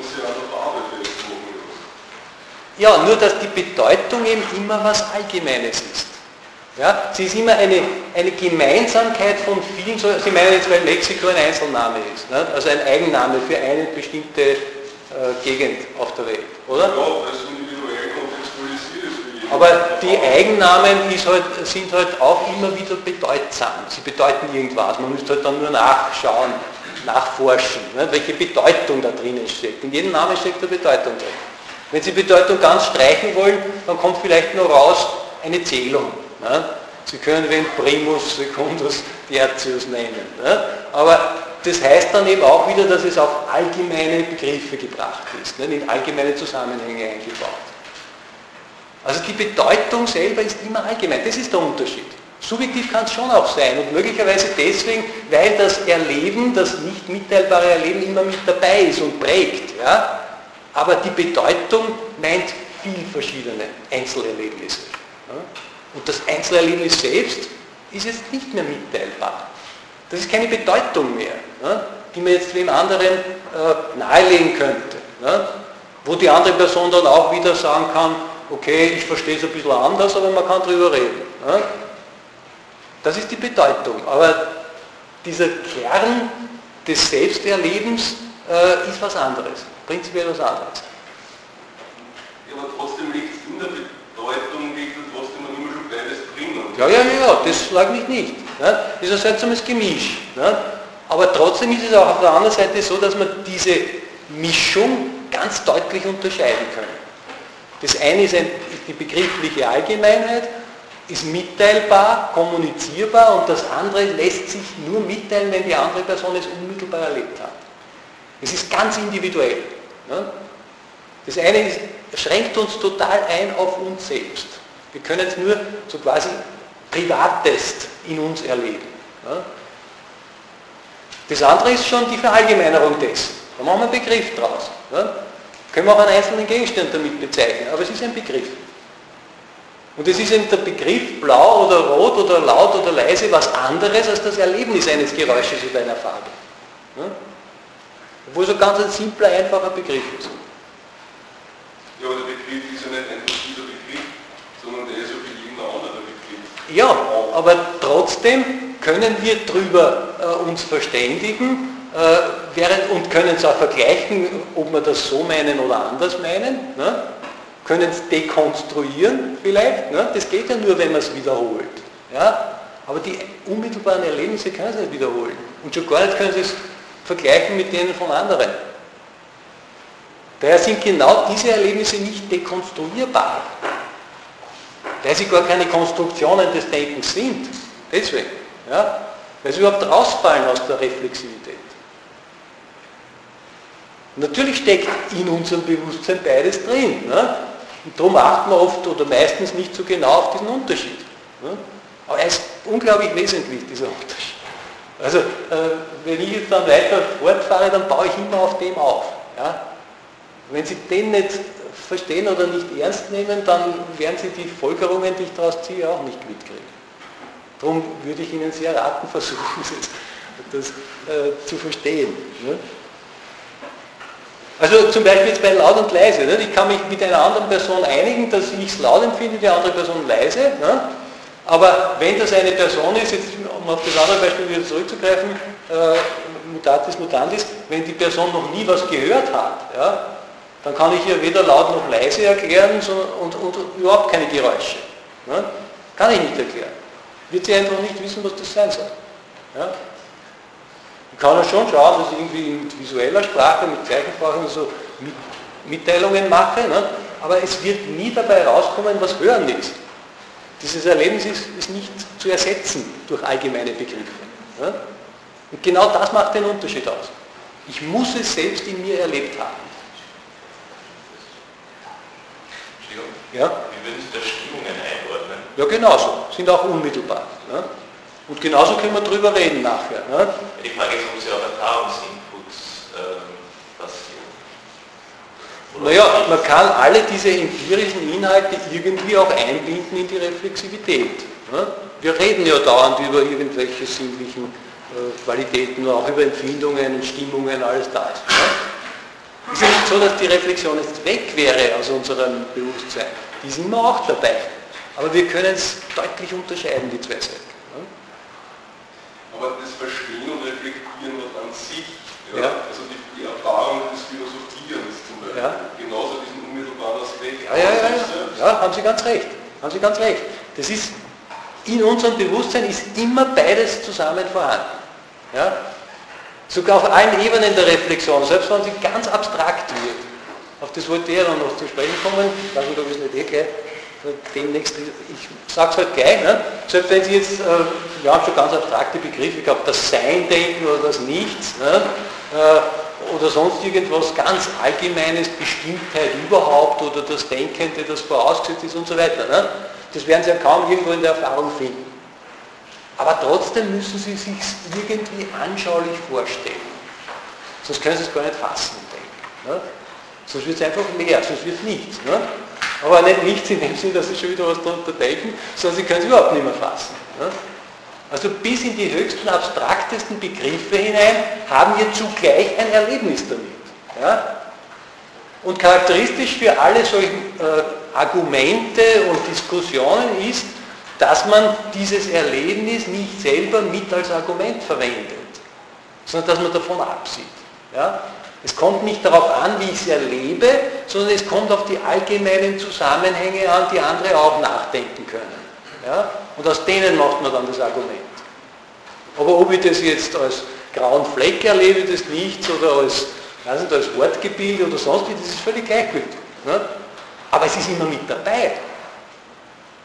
Ja, nur dass die Bedeutung eben immer was Allgemeines ist. Ja, sie ist immer eine, eine Gemeinsamkeit von vielen, Sie meinen jetzt, weil Mexiko ein Einzelname ist, ne? also ein Eigenname für eine bestimmte Gegend auf der Welt, oder? Ja, das ist individuell Aber die Eigennamen halt, sind halt auch immer wieder bedeutsam. Sie bedeuten irgendwas. Man müsste halt dann nur nachschauen, nachforschen, ne, welche Bedeutung da drinnen steckt. In jedem Namen steckt eine Bedeutung drin. Wenn Sie Bedeutung ganz streichen wollen, dann kommt vielleicht nur raus eine Zählung. Ne? Sie können den Primus Secundus Tertius nennen. Ne? Aber das heißt dann eben auch wieder, dass es auf allgemeine Begriffe gebracht ist, ne? in allgemeine Zusammenhänge eingebaut. Also die Bedeutung selber ist immer allgemein. Das ist der Unterschied. Subjektiv kann es schon auch sein und möglicherweise deswegen, weil das Erleben, das nicht mitteilbare Erleben immer mit dabei ist und prägt. Ja? Aber die Bedeutung meint viel verschiedene Einzelerlebnisse. Ja? Und das Einzelerlebnis selbst ist jetzt nicht mehr mitteilbar. Das ist keine Bedeutung mehr, ja? die man jetzt dem anderen äh, nahelegen könnte. Ja? Wo die andere Person dann auch wieder sagen kann, okay, ich verstehe es ein bisschen anders, aber man kann darüber reden. Ja? Das ist die Bedeutung. Aber dieser Kern des Selbsterlebens äh, ist was anderes, prinzipiell was anderes. Ja, aber trotzdem liegt es in der Bedeutung, liegt trotzdem immer schon beides drinnen. Ja, ja, ja, das lag ich nicht. Ne? Das ist ein seltsames Gemisch. Ne? Aber trotzdem ist es auch auf der anderen Seite so, dass man diese Mischung ganz deutlich unterscheiden kann. Das eine ist, ein, ist die begriffliche Allgemeinheit ist mitteilbar, kommunizierbar und das andere lässt sich nur mitteilen, wenn die andere Person es unmittelbar erlebt hat. Es ist ganz individuell. Ne? Das eine ist, schränkt uns total ein auf uns selbst. Wir können es nur so quasi privatest in uns erleben. Ne? Das andere ist schon die Verallgemeinerung dessen. Da machen wir einen Begriff draus. Ne? Können wir auch einen einzelnen Gegenstand damit bezeichnen, aber es ist ein Begriff. Und es ist eben der Begriff blau oder rot oder laut oder leise was anderes als das Erlebnis eines Geräusches oder einer Farbe. Ja? Obwohl ein ganz ein simpler, einfacher Begriff ist. Ja, aber der Begriff ist ja nicht einfach dieser Begriff, sondern der ist ja für jeden anderen Begriff. Ja, aber trotzdem können wir darüber äh, uns verständigen äh, während, und können es auch vergleichen, ob wir das so meinen oder anders meinen. Ne? können es dekonstruieren vielleicht. Ne? Das geht ja nur, wenn man es wiederholt. Ja? Aber die unmittelbaren Erlebnisse können Sie nicht wiederholen. Und schon gar nicht können Sie es vergleichen mit denen von anderen. Daher sind genau diese Erlebnisse nicht dekonstruierbar. Weil sie gar keine Konstruktionen des Denkens sind. Deswegen. Ja? Weil sie überhaupt rausfallen aus der Reflexivität. Natürlich steckt in unserem Bewusstsein beides drin. Ne? Und darum achten wir oft oder meistens nicht so genau auf diesen Unterschied. Aber er ist unglaublich wesentlich, dieser Unterschied. Also äh, wenn ich jetzt dann weiter fortfahre, dann baue ich immer auf dem auf. Ja? Wenn Sie den nicht verstehen oder nicht ernst nehmen, dann werden Sie die Folgerungen, die ich daraus ziehe, auch nicht mitkriegen. Darum würde ich Ihnen sehr raten, [LAUGHS] versuchen, das, äh, zu verstehen. Ne? Also zum Beispiel jetzt bei laut und leise. Ne? Ich kann mich mit einer anderen Person einigen, dass ich es laut empfinde, die andere Person leise. Ne? Aber wenn das eine Person ist, jetzt, um auf das andere Beispiel wieder zurückzugreifen, äh, mutatis mutandis, wenn die Person noch nie was gehört hat, ja, dann kann ich ihr weder laut noch leise erklären und, überhaupt keine Geräusche. Ne? Kann ich nicht erklären. Wird sie einfach nicht wissen, was das sein soll. Ich kann ja schon schauen, dass ich irgendwie mit visueller Sprache, mit Zeichensprache so Mitteilungen mache, ne? aber es wird nie dabei rauskommen, was Hören ist. Dieses Erlebnis ist, ist nicht zu ersetzen durch allgemeine Begriffe. Ne? Und genau das macht den Unterschied aus. Ich muss es selbst in mir erlebt haben. Ja? Wie würden Sie da Stimmungen einordnen? Ja, genauso. Sind auch unmittelbar. Ne? Und genauso können wir drüber reden nachher. Ne? Die Frage ist, ob Sie auch Erfahrungsinputs ähm, basieren. Naja, man kann alle diese empirischen Inhalte irgendwie auch einbinden in die Reflexivität. Ne? Wir reden ja dauernd über irgendwelche sinnlichen äh, Qualitäten, auch über Empfindungen und Stimmungen, alles da ist. Ne? Es ist nicht so, dass die Reflexion jetzt weg wäre aus unserem Bewusstsein. Die sind immer auch dabei. Aber wir können es deutlich unterscheiden, die zwei Seiten. Aber das Verstehen und Reflektieren an sich, ja, ja. also die, die, Erfahrung des Philosophierens zum Beispiel, ja. genauso diesen unmittelbaren Aspekt Ja, ja, ja, ja, ja, haben Sie ganz recht. Haben Sie ganz recht. Das ist, in unserem Bewusstsein ist immer beides zusammen vorhanden. Ja? Sogar auf allen Ebenen der Reflexion, selbst wenn sie ganz abstrakt wird. Auf das wollte ich dann noch zu sprechen kommen, nicht, ob ich es nicht eh gleich demnächst, ich sage es halt gleich, ne? selbst wenn Sie jetzt, äh, wir haben schon ganz abstrakte Begriffe gehabt, das Sein denken oder das Nichts, ne? äh, oder sonst irgendwas ganz Allgemeines, Bestimmtheit überhaupt oder das Denkende, das vorausgesetzt ist und so weiter. Ne? Das werden Sie ja kaum irgendwo in der Erfahrung finden. Aber trotzdem müssen Sie sich irgendwie anschaulich vorstellen. Sonst können Sie es gar nicht fassen denken. Ne? Sonst wird es einfach leer, sonst wird nichts. Ne? Aber nicht nichts in dem Sinn, dass Sie schon wieder was darunter denken, sondern Sie können es überhaupt nicht mehr fassen. Ne? Also bis in die höchsten, abstraktesten Begriffe hinein haben wir zugleich ein Erlebnis damit. Ja? Und charakteristisch für alle solchen äh, Argumente und Diskussionen ist, dass man dieses Erlebnis nicht selber mit als Argument verwendet, sondern dass man davon absieht. Ja? Es kommt nicht darauf an, wie ich es erlebe, sondern es kommt auf die allgemeinen Zusammenhänge an, die andere auch nachdenken können. Ja? Und aus denen macht man dann das Argument. Aber ob ich das jetzt als grauen Fleck erlebe, das Nichts, oder als, weiß nicht, als Wortgebilde oder sonst wie, das ist völlig gleichgültig. Ne? Aber es ist immer mit dabei.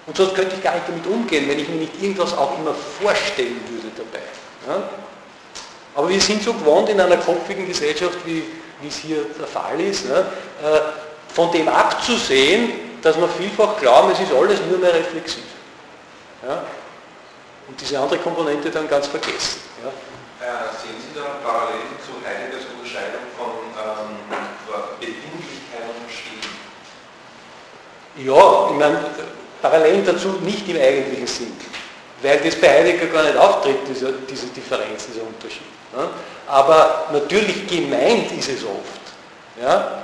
Und sonst könnte ich gar nicht damit umgehen, wenn ich mir nicht irgendwas auch immer vorstellen würde dabei. Ja? Aber wir sind so gewohnt in einer kopfigen Gesellschaft, wie, es hier der Fall ist, ne? von dem abzusehen, dass wir vielfach glauben, es ist alles nur mehr reflexiv. Ja? Und diese andere Komponente dann ganz vergessen. Ja? Äh, sehen Sie da parallel zu Heideggers Unterscheidung von ähm, Befindlichkeit und Stehen? Ja, ich meine, parallel dazu nicht im eigentlichen Sinn, weil das bei Heidegger gar nicht auftritt, diese, diese Differenz, dieser Unterschied. Ja? Aber natürlich gemeint ist es oft. Ja?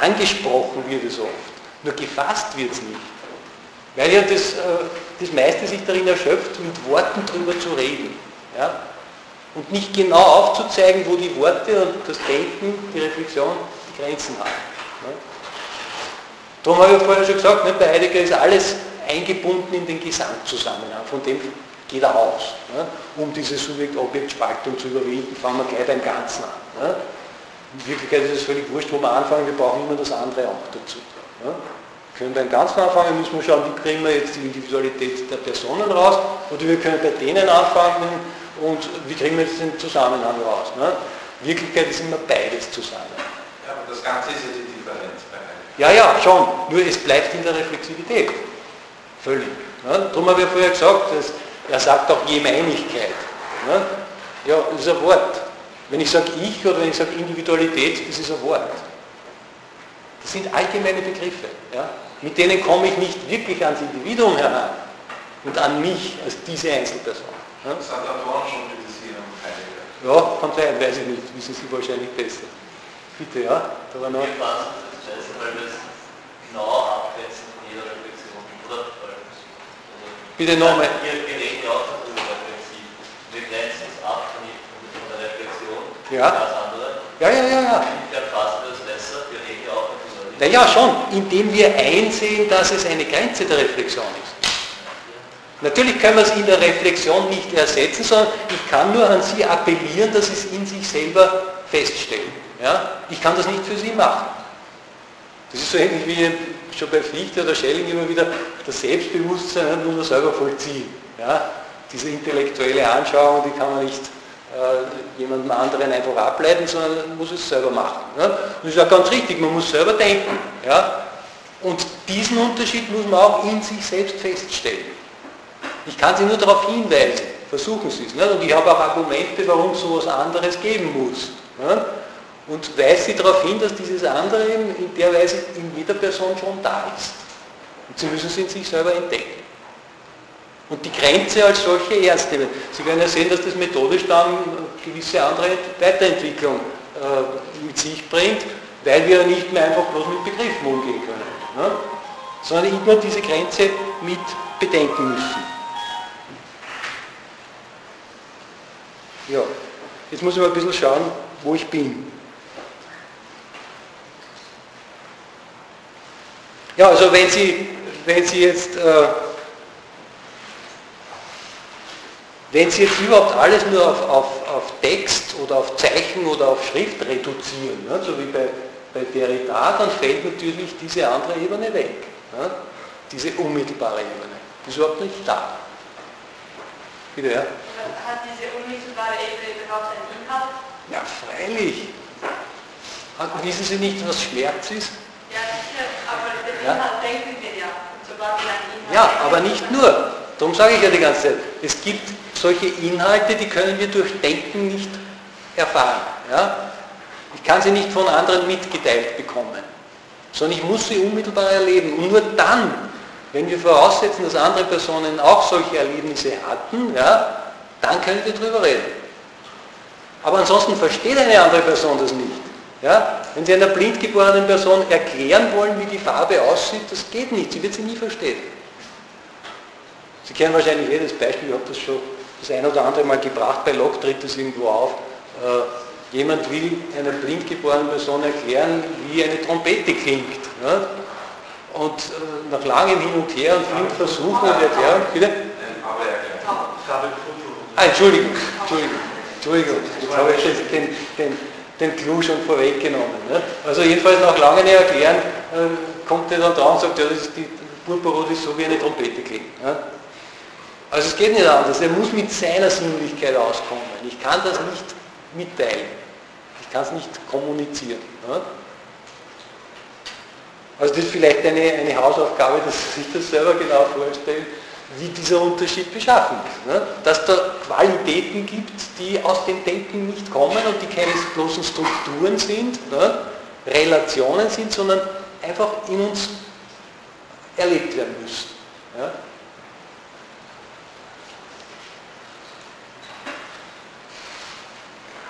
Angesprochen wird es oft. Nur gefasst wird es nicht. Weil ja das, äh, das meiste sich darin erschöpft, mit Worten drüber zu reden. Ja? Und nicht genau aufzuzeigen, wo die Worte und das Denken, die Reflexion die Grenzen haben. Ja? Darum habe ich ja vorher schon gesagt, ne, bei Heidegger ist alles eingebunden in den Gesamtzusammenhang, von dem geht er aus. Ne? Um diese Subjekt-Objekt-Spaltung zu überwinden, fangen wir gleich beim Ganzen an. Ne? In Wirklichkeit ist es völlig wurscht, wo wir anfangen, wir brauchen immer das andere auch dazu. Ne? Wir können beim Ganzen anfangen, müssen wir schauen, wie kriegen wir jetzt die Individualität der Personen raus, oder wir können bei denen anfangen und wie kriegen wir jetzt den Zusammenhang raus. Ne? In Wirklichkeit ist immer beides zusammen. Ja, aber das Ganze ist ja die Differenz bei Ja, ja, schon, nur es bleibt in der Reflexivität. Völlig. Ne? Darum habe ich vorher gesagt, dass er sagt auch Jemeinigkeit. Ne? Ja, das ist ein Wort. Wenn ich sage ich oder wenn ich sage Individualität, das ist ein Wort. Das sind allgemeine Begriffe. Ja? Mit denen komme ich nicht wirklich ans Individuum heran und an mich als diese Einzelperson. Ja? Das hat Adorno schon kritisiert Ja, kann sein, weiß ich nicht, wissen Sie wahrscheinlich besser. Bitte, ja? Da war noch. Wir das weil wir es genau abgrenzen von jeder Reflexion, oder? Bitte nochmal. Wir, reden ja auch darüber reflexiv. Wir grenzen es ab von, der Reflexion. Ja. Das andere. Ja, ja, ja, ja. Wir erfassen das besser, wir reden ja auch darüber. Na ja, schon, indem wir einsehen, dass es eine Grenze der Reflexion ist. Natürlich können wir es in der Reflexion nicht ersetzen, sondern ich kann nur an Sie appellieren, dass Sie es in sich selber feststellen. Ja? Ich kann das nicht für Sie machen. Das ist so ähnlich wie schon bei Fichte oder Schelling immer wieder das Selbstbewusstsein nur selber vollziehen. Ja? Diese intellektuelle Anschauung, die kann man nicht äh, jemandem anderen einfach ableiten, sondern man muss es selber machen. Ja? Das ist ja ganz richtig, man muss selber denken. Ja? Und diesen Unterschied muss man auch in sich selbst feststellen. Ich kann Sie nur darauf hinweisen, versuchen Sie es. Nicht? Und ich habe auch Argumente, warum es so etwas anderes geben muss. Nicht? Und weist sie darauf hin, dass dieses andere in der Weise in jeder Person schon da ist. Und sie müssen es in sich selber entdecken. Und die Grenze als solche ernst nehmen. Sie werden ja sehen, dass das methodisch dann gewisse andere Weiterentwicklung äh, mit sich bringt, weil wir nicht mehr einfach bloß mit Begriffen umgehen können, ne? sondern immer diese Grenze mit bedenken müssen. Ja, jetzt muss ich mal ein bisschen schauen, wo ich bin. Ja, also wenn Sie, wenn Sie jetzt äh, wenn Sie jetzt überhaupt alles nur auf, auf, auf Text oder auf Zeichen oder auf Schrift reduzieren, ne, so wie bei, bei Derrida, dann fällt natürlich diese andere Ebene weg. Ne, diese unmittelbare Ebene. Die ist überhaupt nicht da. Bitte, ja? Hat diese unmittelbare Ebene überhaupt einen Inhalt? Ja, freilich. Wissen Sie nicht, was Schmerz ist? Ja, ja, aber nicht nur. Darum sage ich ja die ganze Zeit, es gibt solche Inhalte, die können wir durch Denken nicht erfahren. Ja? Ich kann sie nicht von anderen mitgeteilt bekommen, sondern ich muss sie unmittelbar erleben. Und nur dann, wenn wir voraussetzen, dass andere Personen auch solche Erlebnisse hatten, ja, dann können wir darüber reden. Aber ansonsten versteht eine andere Person das nicht. Ja? Wenn Sie einer blind geborenen Person erklären wollen, wie die Farbe aussieht, das geht nicht. Sie wird sie nie verstehen. Sie kennen wahrscheinlich jedes Beispiel, ich habe das schon das ein oder andere Mal gebracht, bei Locke tritt das irgendwo auf. Äh, jemand will einer blind geborenen Person erklären, wie eine Trompete klingt. Ja? Und äh, nach langem Hin und Her und vielen Versuchen und Erklärung, bitte? Ah, Entschuldigung, Entschuldigung, Entschuldigung, jetzt habe ich den, den, den Clou schon vorweggenommen. Ne? Also jedenfalls nach langem Erklären äh, kommt er dann dran und sagt, ja, das ist die Purpurrot ist so wie eine Trompete klingt. Ne? Also es geht nicht anders. Er muss mit seiner Sinnlichkeit auskommen. Ich kann das nicht mitteilen. Ich kann es nicht kommunizieren. Ne? Also das ist vielleicht eine, eine Hausaufgabe, dass sich das selber genau vorstellen, wie dieser Unterschied beschaffen ist. Ne? Dass da Qualitäten gibt, die aus dem Denken nicht kommen und die keine bloßen Strukturen sind, ne? Relationen sind, sondern einfach in uns erlebt werden müssen. Ja?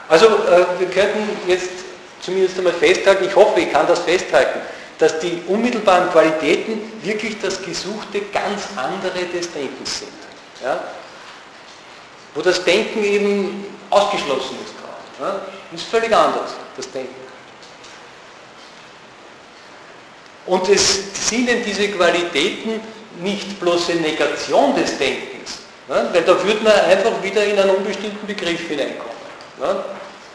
Also äh, wir könnten jetzt zumindest einmal festhalten, ich hoffe, ich kann das festhalten, dass die unmittelbaren Qualitäten wirklich das gesuchte ganz andere des Denkens sind. Ja? Wo das Denken eben ausgeschlossen ist. Ja? Ist völlig anders, das Denken. Und es sind denn diese Qualitäten nicht bloß eine Negation des Denkens, ja? weil da würde man einfach wieder in einen unbestimmten Begriff hineinkommen. Ja?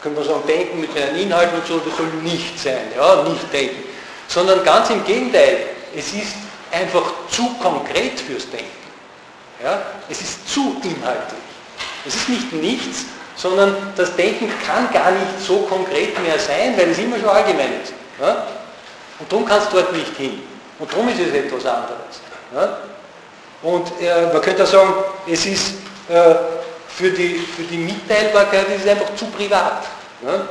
Können wir sagen, Denken mit seinen Inhalten und so, das soll nicht sein, ja, nicht denken. Sondern ganz im Gegenteil, es ist einfach zu konkret fürs Denken. Ja? Es ist zu inhaltlich. Es ist nicht nichts, sondern das Denken kann gar nicht so konkret mehr sein, weil es immer schon allgemein ist. Ja? Und darum kann es dort nicht hin. Und darum ist es etwas anderes. Ja? Und äh, man könnte auch sagen, es ist äh, für die, für die Mitteilbarkeit ist es einfach zu privat. Ne?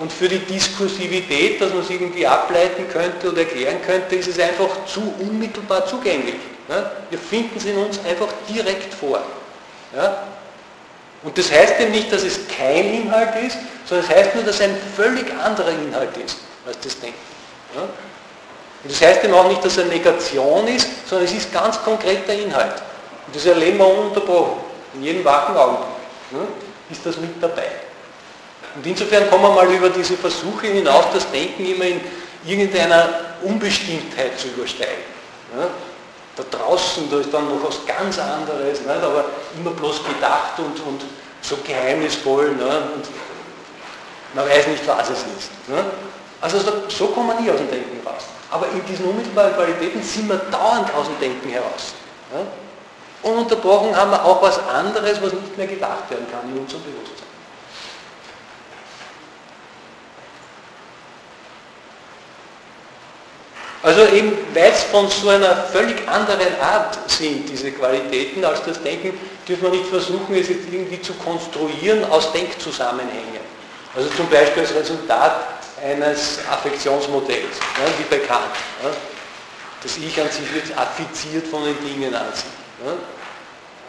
Und für die Diskursivität, dass man es irgendwie ableiten könnte oder erklären könnte, ist es einfach zu unmittelbar zugänglich. Ne? Wir finden es in uns einfach direkt vor. Ja? Und das heißt eben nicht, dass es kein Inhalt ist, sondern es heißt nur, dass es ein völlig anderer Inhalt ist als das Denken. Ja? Und das heißt eben auch nicht, dass es eine Negation ist, sondern es ist ganz konkreter Inhalt. Und das erleben wir ununterbrochen. In jedem wachen Augenblick ne, ist das mit dabei. Und insofern kommen wir mal über diese Versuche hinaus, das Denken immer in irgendeiner Unbestimmtheit zu übersteigen. Ne. Da draußen, da ist dann noch was ganz anderes, nicht? aber immer bloß gedacht und, und so geheimnisvoll. Ne? Und man weiß nicht, was es ist. Ne? Also so, so kommen wir nie aus dem Denken raus. Aber in diesen unmittelbaren Qualitäten sind wir dauernd aus dem Denken heraus. Ne? Ununterbrochen haben wir auch was anderes, was nicht mehr gedacht werden kann in unserem Bewusstsein. Also eben, weil es von so einer völlig anderen Art sind, diese Qualitäten, als das Denken, dürfen wir nicht versuchen, es jetzt irgendwie zu konstruieren aus Denkzusammenhängen. Also zum Beispiel als Resultat eines Affektionsmodells, ja, wie bei Kant. Ja. Das Ich an sich wird affiziert von den Dingen an sich. Ja?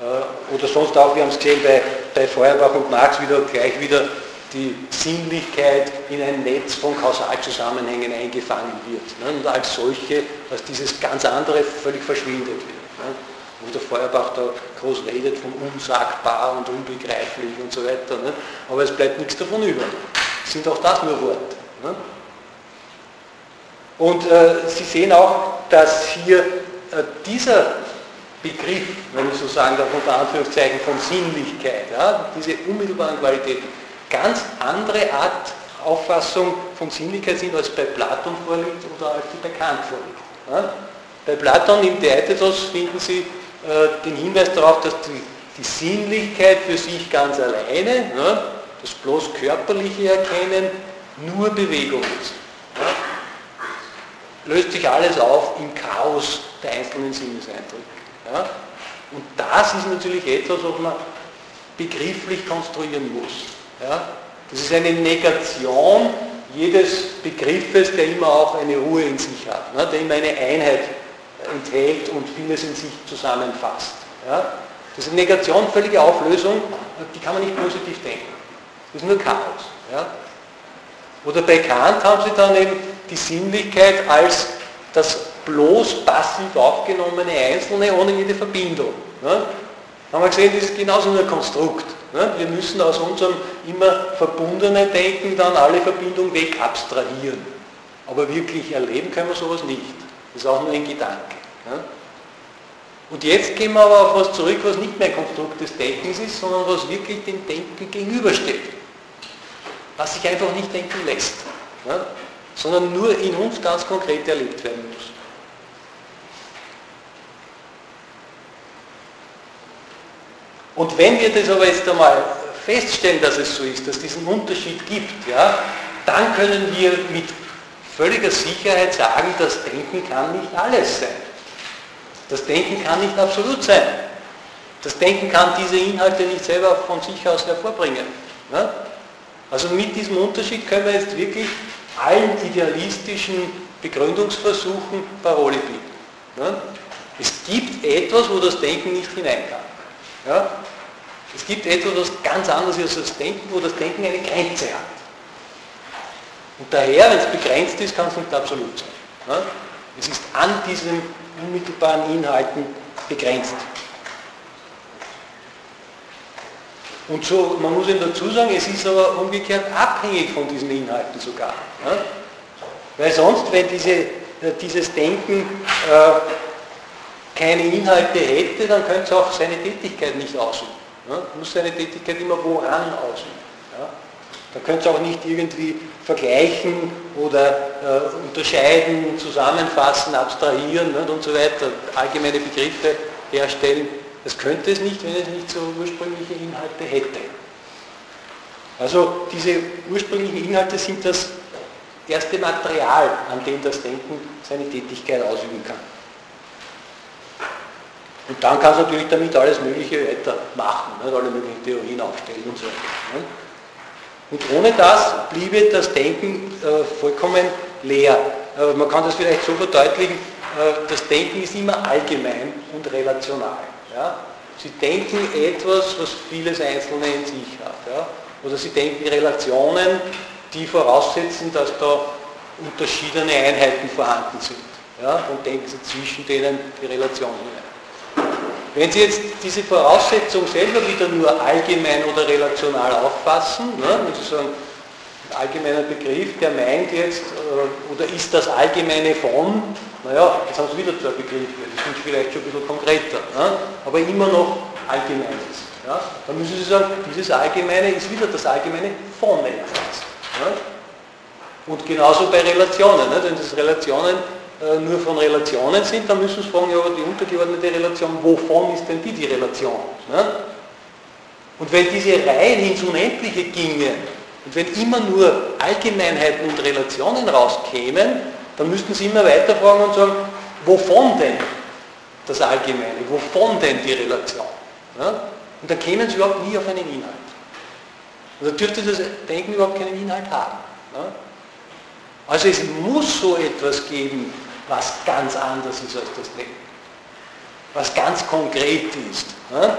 Äh, oder sonst auch, wir haben es gesehen bei, bei Feuerbach und Marx wieder gleich wieder die Sinnlichkeit in ein Netz von Kausalzusammenhängen eingefangen wird. Ne? Und als solche, als dieses ganz andere völlig verschwindet wird. Ne? Wo der Feuerbach da groß redet von unsagbar und unbegreiflich und so weiter. Ne? Aber es bleibt nichts davon über. Sind auch das nur Worte. Und äh, Sie sehen auch, dass hier äh, dieser Begriff, wenn ich so sagen darf, unter Anführungszeichen von Sinnlichkeit, ja, diese unmittelbaren Qualitäten, ganz andere Art Auffassung von Sinnlichkeit sind, als bei Platon vorliegt oder als die bei Kant vorliegt. Ja. Bei Platon im Theaetetos finden Sie äh, den Hinweis darauf, dass die, die, Sinnlichkeit für sich ganz alleine, ja, das bloß körperliche Erkennen, nur Bewegung ist. Ja. Löst sich alles auf im Chaos der einzelnen Sinneseindrücke. Und das ist natürlich etwas, was man begrifflich konstruieren muss. Ja? Das ist eine Negation jedes Begriffes, der immer auch eine Ruhe in sich hat, ne? der immer eine Einheit enthält und vieles in sich zusammenfasst. Ja? Das ist eine Negation, völlige Auflösung, die kann man nicht positiv denken. Das ist nur Chaos. Ja? Oder bei Kant haben sie dann eben die Sinnlichkeit als das bloß passiv aufgenommene Einzelne ohne jede Verbindung. Ne? Haben wir gesehen, das ist genauso nur ein Konstrukt. Ne? Wir müssen aus unserem immer verbundenen Denken dann alle Verbindungen weg abstrahieren. Aber wirklich erleben können wir sowas nicht. Das ist auch nur ein Gedanke. Ne? Und jetzt gehen wir aber auf was zurück, was nicht mehr ein Konstrukt des Denkens ist, sondern was wirklich dem Denken gegenübersteht. Was sich einfach nicht denken lässt. Ne? Sondern nur in uns ganz konkret erlebt werden muss. Und wenn wir das aber jetzt einmal feststellen, dass es so ist, dass es diesen Unterschied gibt, ja, dann können wir mit völliger Sicherheit sagen, das Denken kann nicht alles sein. Das Denken kann nicht absolut sein. Das Denken kann diese Inhalte nicht selber von sich aus hervorbringen. Ja? Also mit diesem Unterschied können wir jetzt wirklich allen idealistischen Begründungsversuchen Parole bieten. Ja? Es gibt etwas, wo das Denken nicht hinein kann. Ja? Es gibt etwas, was ganz anders ist als das Denken, wo das Denken eine Grenze hat. Und daher, wenn es begrenzt ist, kann es nicht absolut sein. Ja? Es ist an diesen unmittelbaren Inhalten begrenzt. Und so, man muss ihm dazu sagen, es ist aber umgekehrt abhängig von diesen Inhalten sogar. Ja? Weil sonst, wenn diese, äh, dieses Denken äh, keine Inhalte hätte, dann könnte es auch seine Tätigkeit nicht ausüben. Ja? Muss seine Tätigkeit immer woran ausüben. Ja? Dann könnte es auch nicht irgendwie vergleichen oder äh, unterscheiden, zusammenfassen, abstrahieren nicht? und so weiter, allgemeine Begriffe herstellen. Das könnte es nicht, wenn es nicht so ursprüngliche Inhalte hätte. Also diese ursprünglichen Inhalte sind das erste Material, an dem das Denken seine Tätigkeit ausüben kann. Und dann kann es natürlich damit alles Mögliche weitermachen, ne? alle möglichen Theorien aufstellen und so weiter. Ne? Und ohne das bliebe das Denken äh, vollkommen leer. Äh, man kann das vielleicht so verdeutlichen, äh, das Denken ist immer allgemein und relational. Ja? Sie denken etwas, was vieles Einzelne in sich hat. Ja? Oder Sie denken Relationen, die voraussetzen, dass da unterschiedene Einheiten vorhanden sind. Ja? Und denken Sie zwischen denen die Relation hinein. Wenn Sie jetzt diese Voraussetzung selber wieder nur allgemein oder relational auffassen, ne, wenn Sie sagen, ein allgemeiner Begriff, der meint jetzt, äh, oder ist das Allgemeine von, naja, jetzt haben Sie wieder zwei Begriffe, die sind vielleicht schon ein bisschen konkreter, ne, aber immer noch Allgemeines. Ja, dann müssen Sie sagen, dieses Allgemeine ist wieder das Allgemeine von etwas. Ja. Und genauso bei Relationen, ne, denn das Relationen äh, nur von Relationen sind, dann müssen Sie fragen, ja, aber die untergeordnete Relation, wovon ist denn die die Relation? Ne? Und wenn diese Reihe ins Unendliche ginge und wenn immer nur Allgemeinheiten und Relationen rauskämen, dann müssten Sie immer weiter fragen und sagen, wovon denn das Allgemeine, wovon denn die Relation? Ne? Und dann kämen Sie überhaupt nie auf einen Inhalt. Und dann dürfte das Denken überhaupt keinen Inhalt haben. Ne? Also es muss so etwas geben, was ganz anders ist als das Denken. Was ganz konkret ist. Ne?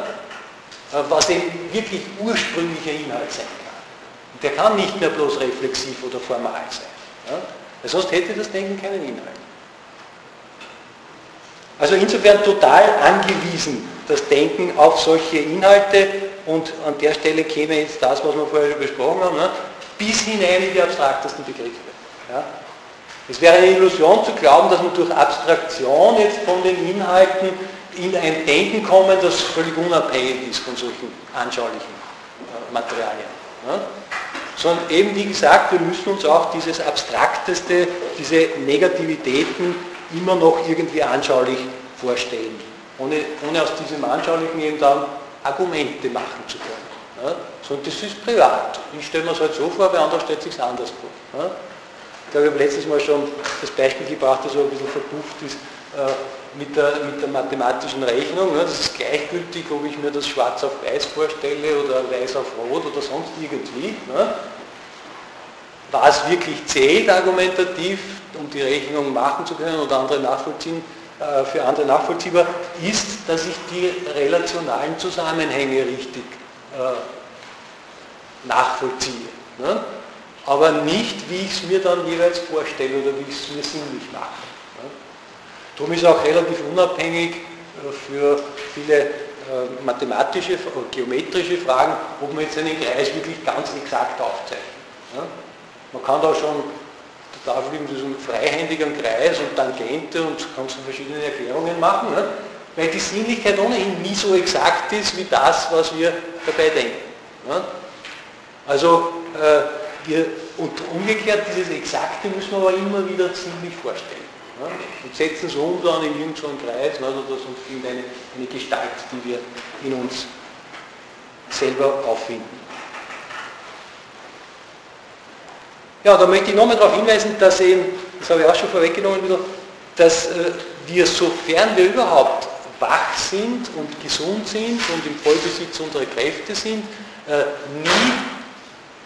Was eben wirklich ursprünglicher Inhalt sein kann. Und der kann nicht mehr bloß reflexiv oder formal sein. Sonst hätte das Denken keinen Inhalt. Also insofern total angewiesen, das Denken auf solche Inhalte und an der Stelle käme jetzt das, was wir vorher schon besprochen haben, ne? bis hinein in die abstraktesten Begriffe. Ja? Es wäre eine Illusion zu glauben, dass man durch Abstraktion jetzt von den Inhalten in ein Denken kommen, das völlig unabhängig ist von solchen anschaulichen äh, Materialien. Ja? Sondern eben wie gesagt, wir müssen uns auch dieses Abstrakteste, diese Negativitäten immer noch irgendwie anschaulich vorstellen, ohne, ohne aus diesem Anschaulichen eben dann Argumente machen zu können. Ja? Sondern das ist privat. Ich stelle mir es halt so vor, wer andere stellt sich anders vor. Ja? Ich glaube, ich habe letztes Mal schon das Beispiel gebracht, das so ein bisschen verpufft ist, äh, mit der, mit der mathematischen Rechnung. Ne? Das ist gleichgültig, ob ich mir das schwarz auf weiß vorstelle oder weiß auf rot oder sonst irgendwie. Ne? Was wirklich zählt argumentativ, um die Rechnung machen zu können oder andere nachvollziehen, äh, für andere nachvollziehbar, ist, dass ich die relationalen Zusammenhänge richtig äh, nachvollziehe. Aber nicht, wie ich es mir dann jeweils vorstelle oder wie ich es mir sinnlich mache. Darum ist auch relativ unabhängig äh, für viele äh, mathematische oder geometrische Fragen, ob man jetzt einen Kreis wirklich ganz exakt aufzeichnet. Man kann da schon, da darf eben diesen freihändigen Kreis und Tangente und kannst verschiedene Erklärungen machen, weil die Sinnlichkeit ohnehin nie so exakt ist wie das, was wir dabei denken. Also äh, wir, und umgekehrt, dieses Exakte müssen wir aber immer wieder ziemlich vorstellen. Ja, und setzen es um dann in irgendeinen Kreis ne, oder so und finden eine, eine Gestalt, die wir in uns selber auffinden. Ja, da möchte ich nochmal darauf hinweisen, dass eben, das habe ich auch schon vorweggenommen, dass äh, wir, sofern wir überhaupt wach sind und gesund sind und im Vollbesitz unserer Kräfte sind, äh, nie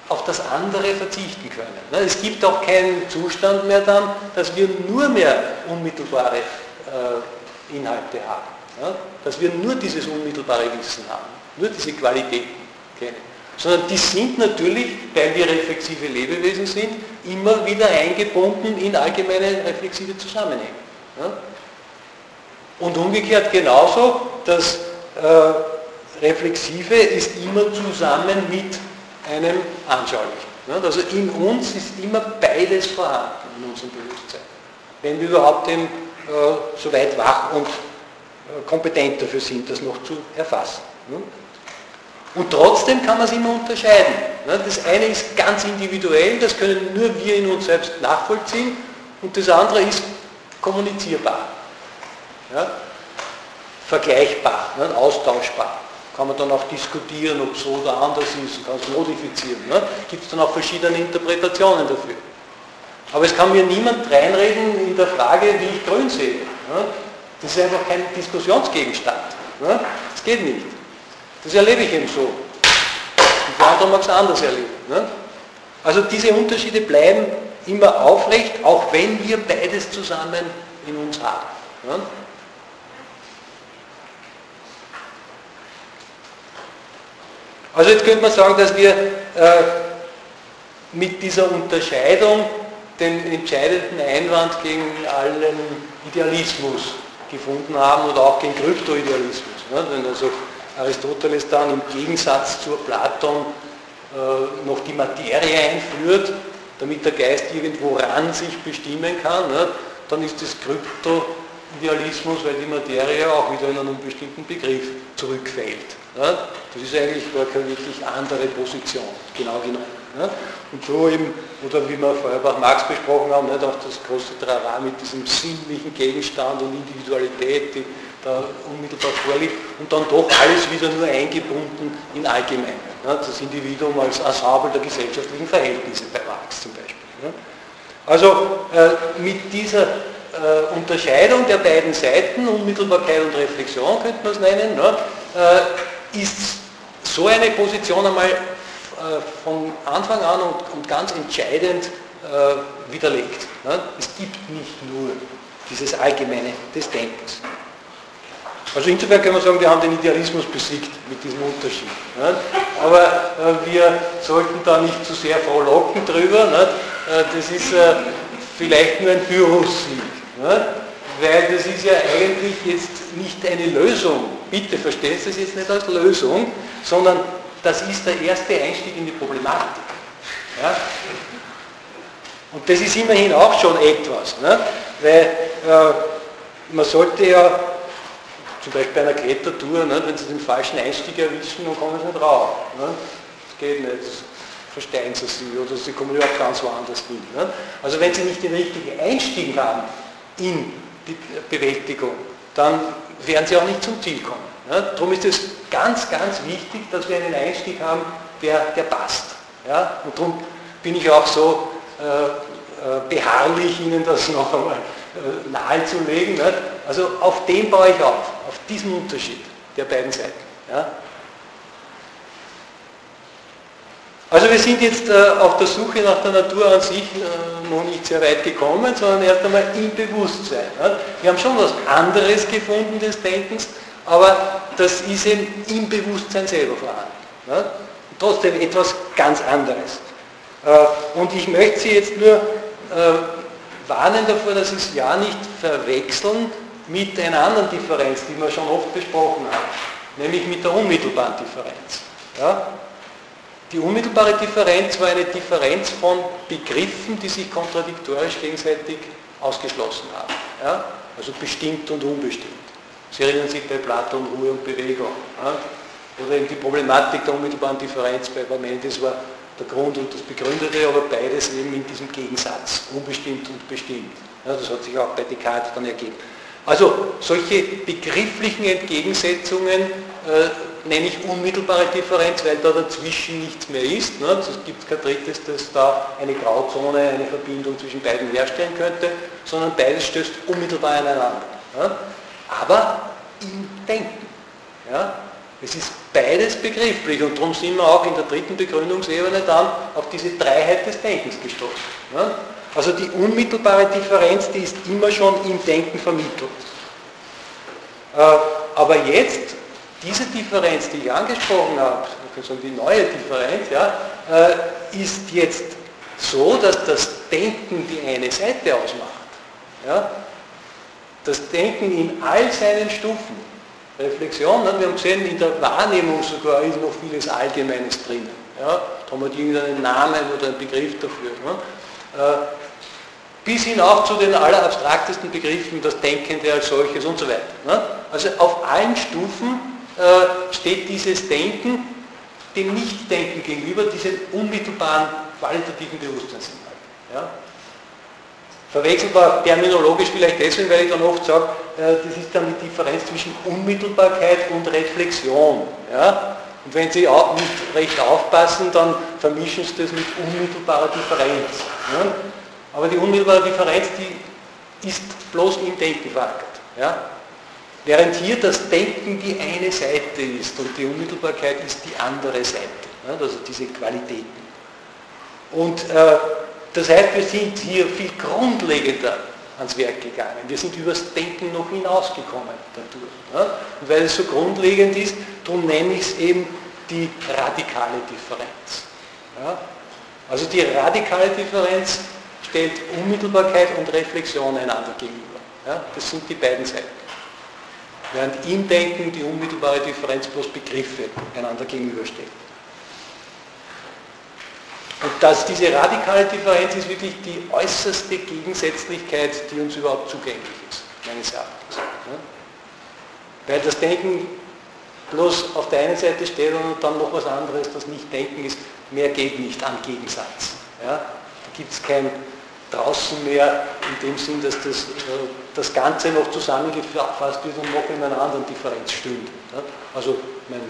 auf das andere verzichten können. Ne, es gibt auch keinen Zustand mehr dann, dass wir nur mehr unmittelbare äh, Inhalte haben. Dass wir nur dieses unmittelbare Wissen haben, nur diese Qualitäten kennen. Sondern die sind natürlich, weil wir reflexive Lebewesen sind, immer wieder eingebunden in allgemeine reflexive Zusammenhänge. Und umgekehrt genauso, das äh, Reflexive ist immer zusammen mit einem anschaulichen. Also in uns ist immer beides vorhanden in unserem Bewusstsein. Wenn wir überhaupt eben, äh, so weit wach und äh, kompetent dafür sind, das noch zu erfassen. Ne? Und trotzdem kann man es immer unterscheiden. Ne? Das eine ist ganz individuell, das können nur wir in uns selbst nachvollziehen und das andere ist kommunizierbar, vergleichbar, ne? austauschbar kann man dann auch diskutieren, ob so oder anders ist, kann es modifizieren. Ne? Gibt es dann auch verschiedene Interpretationen dafür. Aber es kann mir niemand reinreden in der Frage, wie ich grün sehe. Ne? Das ist einfach kein Diskussionsgegenstand. Ne? Das geht nicht. Das erlebe ich eben so. Und der andere mag es anders erleben. Ne? Also diese Unterschiede bleiben immer aufrecht, auch wenn wir beides zusammen in uns haben. Also jetzt könnte man sagen, dass wir äh, mit dieser Unterscheidung den entscheidenden Einwand gegen allen Idealismus gefunden haben oder auch gegen Kryptoidealismus. Ne? Wenn also Aristoteles dann im Gegensatz zu Platon äh, noch die Materie einführt, damit der Geist irgendwo ran sich bestimmen kann, ne? dann ist das Kryptoidealismus, weil die Materie auch wieder in einen bestimmten Begriff zurückfällt. Ja, das ist eigentlich gar keine wirklich andere Position, genau genommen. Ja. Und so eben, oder wie wir vorher bei Marx besprochen haben, nicht, auch das große Trara mit diesem sinnlichen Gegenstand und Individualität, die da unmittelbar vorliegt, und dann doch alles wieder nur eingebunden in Allgemein. Ja, das Individuum als Ensemble der gesellschaftlichen Verhältnisse bei Marx zum Beispiel. Also äh, mit dieser äh, Unterscheidung der beiden Seiten, Unmittelbarkeit und Reflexion könnte man es nennen, ne, äh, ist so eine Position einmal äh, von Anfang an und, ganz entscheidend äh, widerlegt. Ne? Es gibt nicht nur dieses Allgemeine des Denkens. Also insofern können wir sagen, wir haben den Idealismus besiegt mit diesem Unterschied. Ne? Aber äh, wir sollten da nicht zu sehr frohlocken drüber. Ne? Das ist vielleicht nur ein. Ne? Weil das ist ja eigentlich jetzt nicht eine Lösung bitte versteht es jetzt nicht als Lösung, sondern das ist der erste Einstieg in die Problematik. Ja? Und das ist immerhin auch schon etwas, ne? weil äh, man sollte ja zum Beispiel bei einer Klettertour, ne, wenn Sie den falschen Einstieg erwischen, dann kommen Sie nicht rauf. Ne? Das geht nicht, das verstehen Sie sich oder Sie kommen überhaupt ganz woanders hin. Ne? Also wenn Sie nicht den richtigen Einstieg haben in die Bewältigung, dann werden Sie auch nicht zum Ziel kommen. Ne? Darum ist es ganz, ganz wichtig, dass wir einen Einstieg haben, der, der passt. Ja? Und darum bin ich auch so äh, äh, beharrlich, Ihnen das [LAUGHS] noch einmal äh, nahezulegen. Nicht? Also auf dem baue ich auf, auf diesem Unterschied der beiden Seiten. Ja? Also wir sind jetzt äh, auf der Suche nach der Natur an sich äh, noch nicht sehr weit gekommen, sondern erst einmal im Bewusstsein. Wir haben schon was anderes gefunden des Denkens, aber das ist eben im Bewusstsein selber vorhanden. Trotzdem etwas ganz anderes. Äh, und ich möchte Sie jetzt nur äh, warnen davor, dass Sie es ja nicht verwechseln mit einer anderen Differenz, die wir schon oft besprochen haben, nämlich mit der unmittelbaren Differenz. Ja? Die unmittelbare Differenz war eine Differenz von Begriffen, die sich kontradiktorisch gegenseitig ausgeschlossen haben. Ja? Also bestimmt und unbestimmt. Sie erinnern sich bei Platon Ruhe und Bewegung. Ja? Oder eben die Problematik der unmittelbaren Differenz bei Parmenides war der Grund und das Begründete, aber beides eben in diesem Gegensatz, unbestimmt und bestimmt. Ja, das hat sich auch bei Descartes dann ergeben. Also solche begrifflichen Entgegensetzungen äh, nenne ich unmittelbare Differenz, weil da dazwischen nichts mehr ist. Ne? Es gibt kein drittes, das da eine Grauzone, eine Verbindung zwischen beiden herstellen könnte, sondern beides stößt unmittelbar aneinander. Ja? Aber im Denken. Ja? Es ist beides begrifflich und darum sind wir auch in der dritten Begründungsebene dann auf diese Dreiheit des Denkens gestoßen. Ja? Also die unmittelbare Differenz, die ist immer schon im Denken vermittelt. Äh, aber jetzt, diese Differenz, die ich angesprochen habe, also die neue Differenz, ja, äh, ist jetzt so, dass das Denken die eine Seite ausmacht. Ja? Das Denken in all seinen Stufen Reflexion. Ne? Wir haben gesehen, in der Wahrnehmung sogar ist noch vieles Allgemeines drinnen. Ja? Da haben wir irgendeinen Namen oder einen Begriff dafür. Ne? Äh, bis hin auch zu den allerabstraktesten Begriffen, das Denkende als solches und so weiter. Ne? Also auf allen Stufen steht dieses Denken dem Nichtdenken gegenüber, diesem unmittelbaren qualitativen Bewusstseinsinhalt. Ja? Verwechselbar terminologisch vielleicht deswegen, weil ich dann oft sage, äh, das ist dann die Differenz zwischen Unmittelbarkeit und Reflexion. Ja? Und wenn Sie auch nicht recht aufpassen, dann vermischen Sie das mit unmittelbarer Differenz. Ja? Aber die unmittelbare Differenz, die ist bloß im Denken verankert. Ja? Während hier das Denken die eine Seite ist und die Unmittelbarkeit ist die andere Seite. Ja? Also diese Qualitäten. Und äh, das heißt, wir sind hier viel grundlegender ans Werk gegangen. Wir sind übers Denken noch hinausgekommen dadurch. Ja? Und weil es so grundlegend ist, darum nenne ich es eben die radikale Differenz. Also die radikale Differenz stellt Unmittelbarkeit und Reflexion einander gegenüber. Das sind die beiden Seiten. Während im Denken die unmittelbare Differenz bloß Begriffe einander gegenüberstellt. Und dass diese radikale Differenz ist wirklich die äußerste Gegensätzlichkeit, die uns überhaupt zugänglich ist, meines Erachtens. Weil das Denken bloß auf der einen Seite steht und dann noch was anderes, das nicht Denken ist, mehr geht nicht an Gegensatz. Ja? Da gibt es kein draußen mehr in dem Sinn, dass das, äh, das Ganze noch zusammengefasst wird und noch in einer anderen Differenz. Ja? Also mein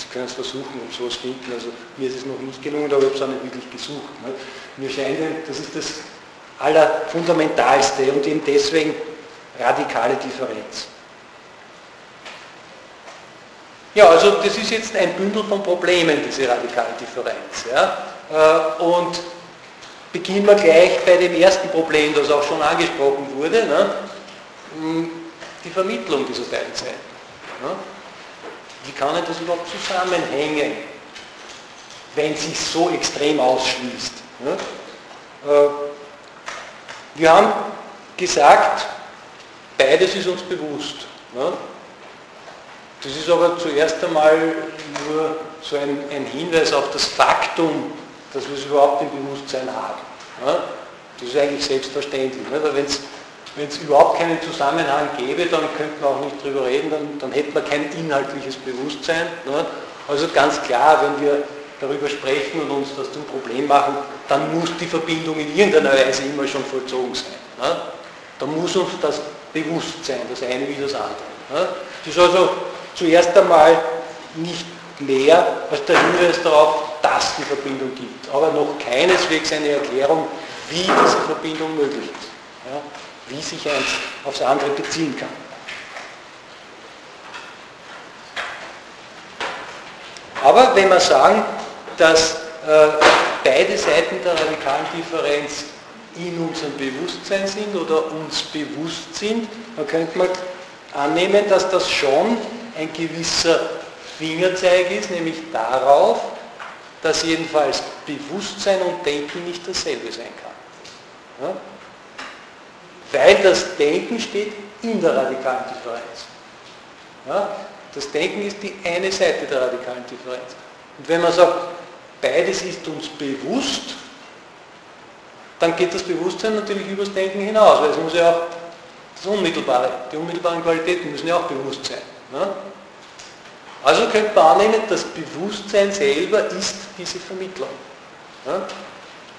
Sie können es versuchen, ob sowas finden. Also mir ist es noch nicht gelungen, aber ich habe es auch nicht wirklich gesucht. Ne? Mir scheint, das ist das Allerfundamentalste und eben deswegen radikale Differenz. Ja, also das ist jetzt ein Bündel von Problemen, diese radikale Differenz. Ja? Äh, und beginnen wir gleich bei dem ersten Problem, das auch schon angesprochen wurde, ne? Hm, die Vermittlung dieser Seiten. Ne? Wie kann das überhaupt zusammenhängen, wenn sich so extrem ausschließt? Äh, wir haben gesagt, beides ist uns bewusst. Das ist aber zuerst einmal nur so ein, ein Hinweis auf das Faktum, dass wir es überhaupt im Bewusstsein haben. Das ist eigentlich selbstverständlich. Wenn es überhaupt keinen Zusammenhang gäbe, dann könnten wir auch nicht drüber reden, dann, dann hätten wir kein inhaltliches Bewusstsein. Ne? Also ganz klar, wenn wir darüber sprechen und uns das zum Problem machen, dann muss die Verbindung in irgendeiner Weise immer schon vollzogen sein. Ne? Da muss uns das bewusst sein, das eine wie das andere. Ne? Das ist also zuerst einmal nicht mehr als der Hinweis darauf, dass es die Verbindung gibt, aber noch keineswegs eine Erklärung, wie diese Verbindung möglich ist, ja? Wie sich eins aufs andere beziehen kann. Aber wenn wir sagen, dass äh, beide Seiten der radikalen Differenz in unserem Bewusstsein sind oder uns bewusst sind, dann könnte man annehmen, dass das schon ein gewisser Fingerzeig ist, nämlich darauf, dass jedenfalls Bewusstsein und Denken nicht dasselbe sein kann. Ja? Weil das Denken steht in der radikalen Differenz. Ja? Das Denken ist die eine Seite der radikalen Differenz. Und wenn man sagt, beides ist uns bewusst, dann geht das Bewusstsein natürlich übers Denken hinaus, weil es muss ja auch das Unmittelbare, die unmittelbaren Qualitäten müssen ja auch bewusst sein. Ne? Also könnte man annehmen, das Bewusstsein selber ist diese Vermittlung. Ne?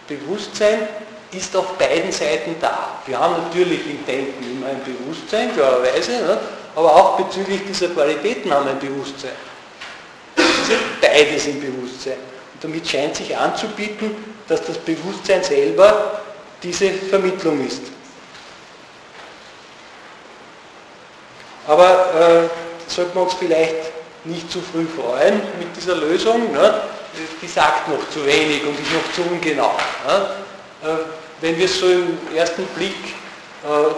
Bewusstsein ist auf beiden Seiten da. Wir haben natürlich im Denken immer ein Bewusstsein, klarerweise, ne? aber auch bezüglich dieser Qualitäten haben wir ein Bewusstsein. Es ist beides im Bewusstsein. Und damit scheint sich anzubieten, dass das Bewusstsein selber diese Vermittlung ist. Aber äh, sollten wir uns vielleicht nicht zu früh freuen mit dieser Lösung. Ne? Die sagt noch zu wenig und ist noch zu ungenau. Ne? Äh, wenn wir so im ersten Blick äh,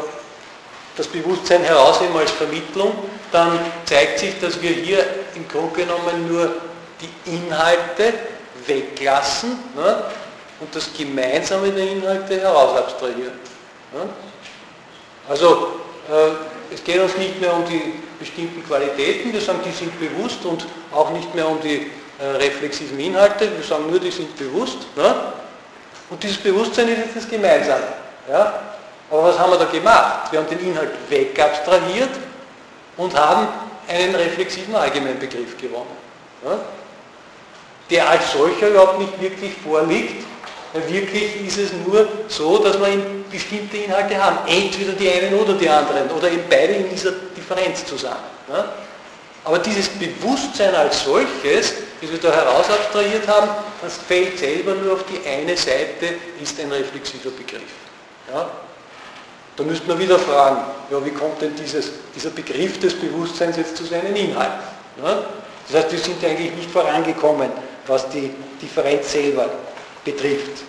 das Bewusstsein herausnehmen als Vermittlung, dann zeigt sich, dass wir hier im Grunde genommen nur die Inhalte weglassen ne? und das Gemeinsame der Inhalte herausabstrahieren. Ne? Also äh, es geht uns nicht mehr um die bestimmten Qualitäten, wir sagen, die sind bewusst und auch nicht mehr um die äh, reflexiven Inhalte, wir sagen nur, die sind bewusst. Ne? Und dieses Bewusstsein ist jetzt das Gemeinsame. Ja? Aber was haben wir da gemacht? Wir haben den Inhalt wegabstrahiert und haben einen reflexiven Allgemeinbegriff gewonnen. Ja? Der als solcher überhaupt nicht wirklich vorliegt. Wirklich ist es nur so, dass wir bestimmte Inhalte haben. Entweder die einen oder die anderen oder eben beide in dieser Differenz zusammen. Ja? Aber dieses Bewusstsein als solches, das wir da heraus abstrahiert haben, das fällt selber nur auf die eine Seite, ist ein reflexiver Begriff. Ja? Da müsste man wieder fragen, ja, wie kommt denn dieses, dieser Begriff des Bewusstseins jetzt zu seinen Inhalten? Ja? Das heißt, wir sind eigentlich nicht vorangekommen, was die Differenz selber betrifft.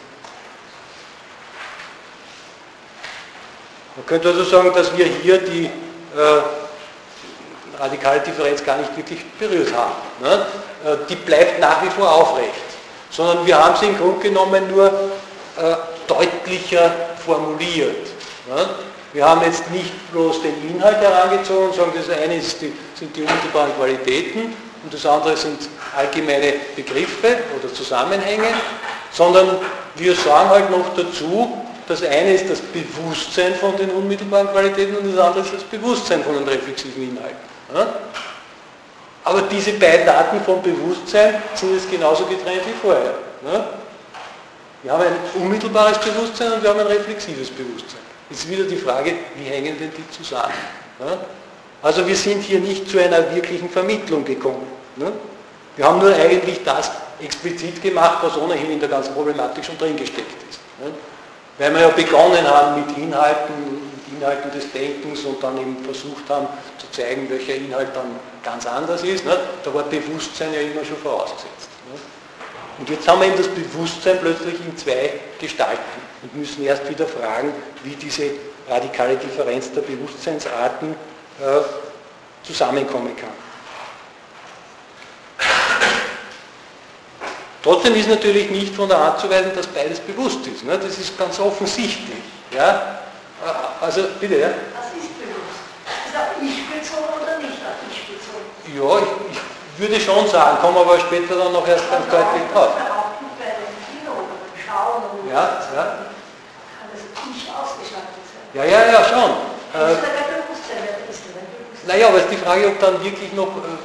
Man könnte also sagen, dass wir hier die äh, radikale Differenz gar nicht wirklich berührt haben. Ne? Äh, die bleibt nach wie vor aufrecht, sondern wir haben sie im Grunde genommen nur äh, deutlicher formuliert. Ne? Wir haben jetzt nicht bloß den Inhalt herangezogen und sagen, das eine die, sind die unmittelbaren Qualitäten und das andere sind allgemeine Begriffe oder Zusammenhänge, sondern wir sagen halt noch dazu, das eine ist das Bewusstsein von den unmittelbaren Qualitäten und das andere ist das Bewusstsein von den reflexiven Inhalten. Aber diese beiden Arten von Bewusstsein sind jetzt genauso getrennt wie vorher. Wir haben ein unmittelbares Bewusstsein und wir haben ein reflexives Bewusstsein. Jetzt wieder die Frage, wie hängen denn die zusammen? Also wir sind hier nicht zu einer wirklichen Vermittlung gekommen. Wir haben nur eigentlich das explizit gemacht, was ohnehin in der ganzen Problematik schon drin gesteckt ist. Weil wir ja begonnen haben mit Inhalten, Inhalten des Denkens und dann eben versucht haben zeigen, welcher Inhalt dann ganz anders ist. Ne? Da war Bewusstsein ja immer schon vorausgesetzt. Ne? Und jetzt haben wir eben das Bewusstsein plötzlich in zwei Gestalten und müssen erst wieder fragen, wie diese radikale Differenz der Bewusstseinsarten äh, zusammenkommen kann. Trotzdem ist natürlich nicht von der Hand zu weisen, dass beides bewusst ist. Ne? Das ist ganz offensichtlich. Ja? Also bitte, ja? würde schon sagen, kommen aber später dann noch erst ganz deutlich drauf. Ja, ja. Ja, ja, ja, schon. Äh, naja, aber es ist die Frage, ob dann wirklich noch, äh,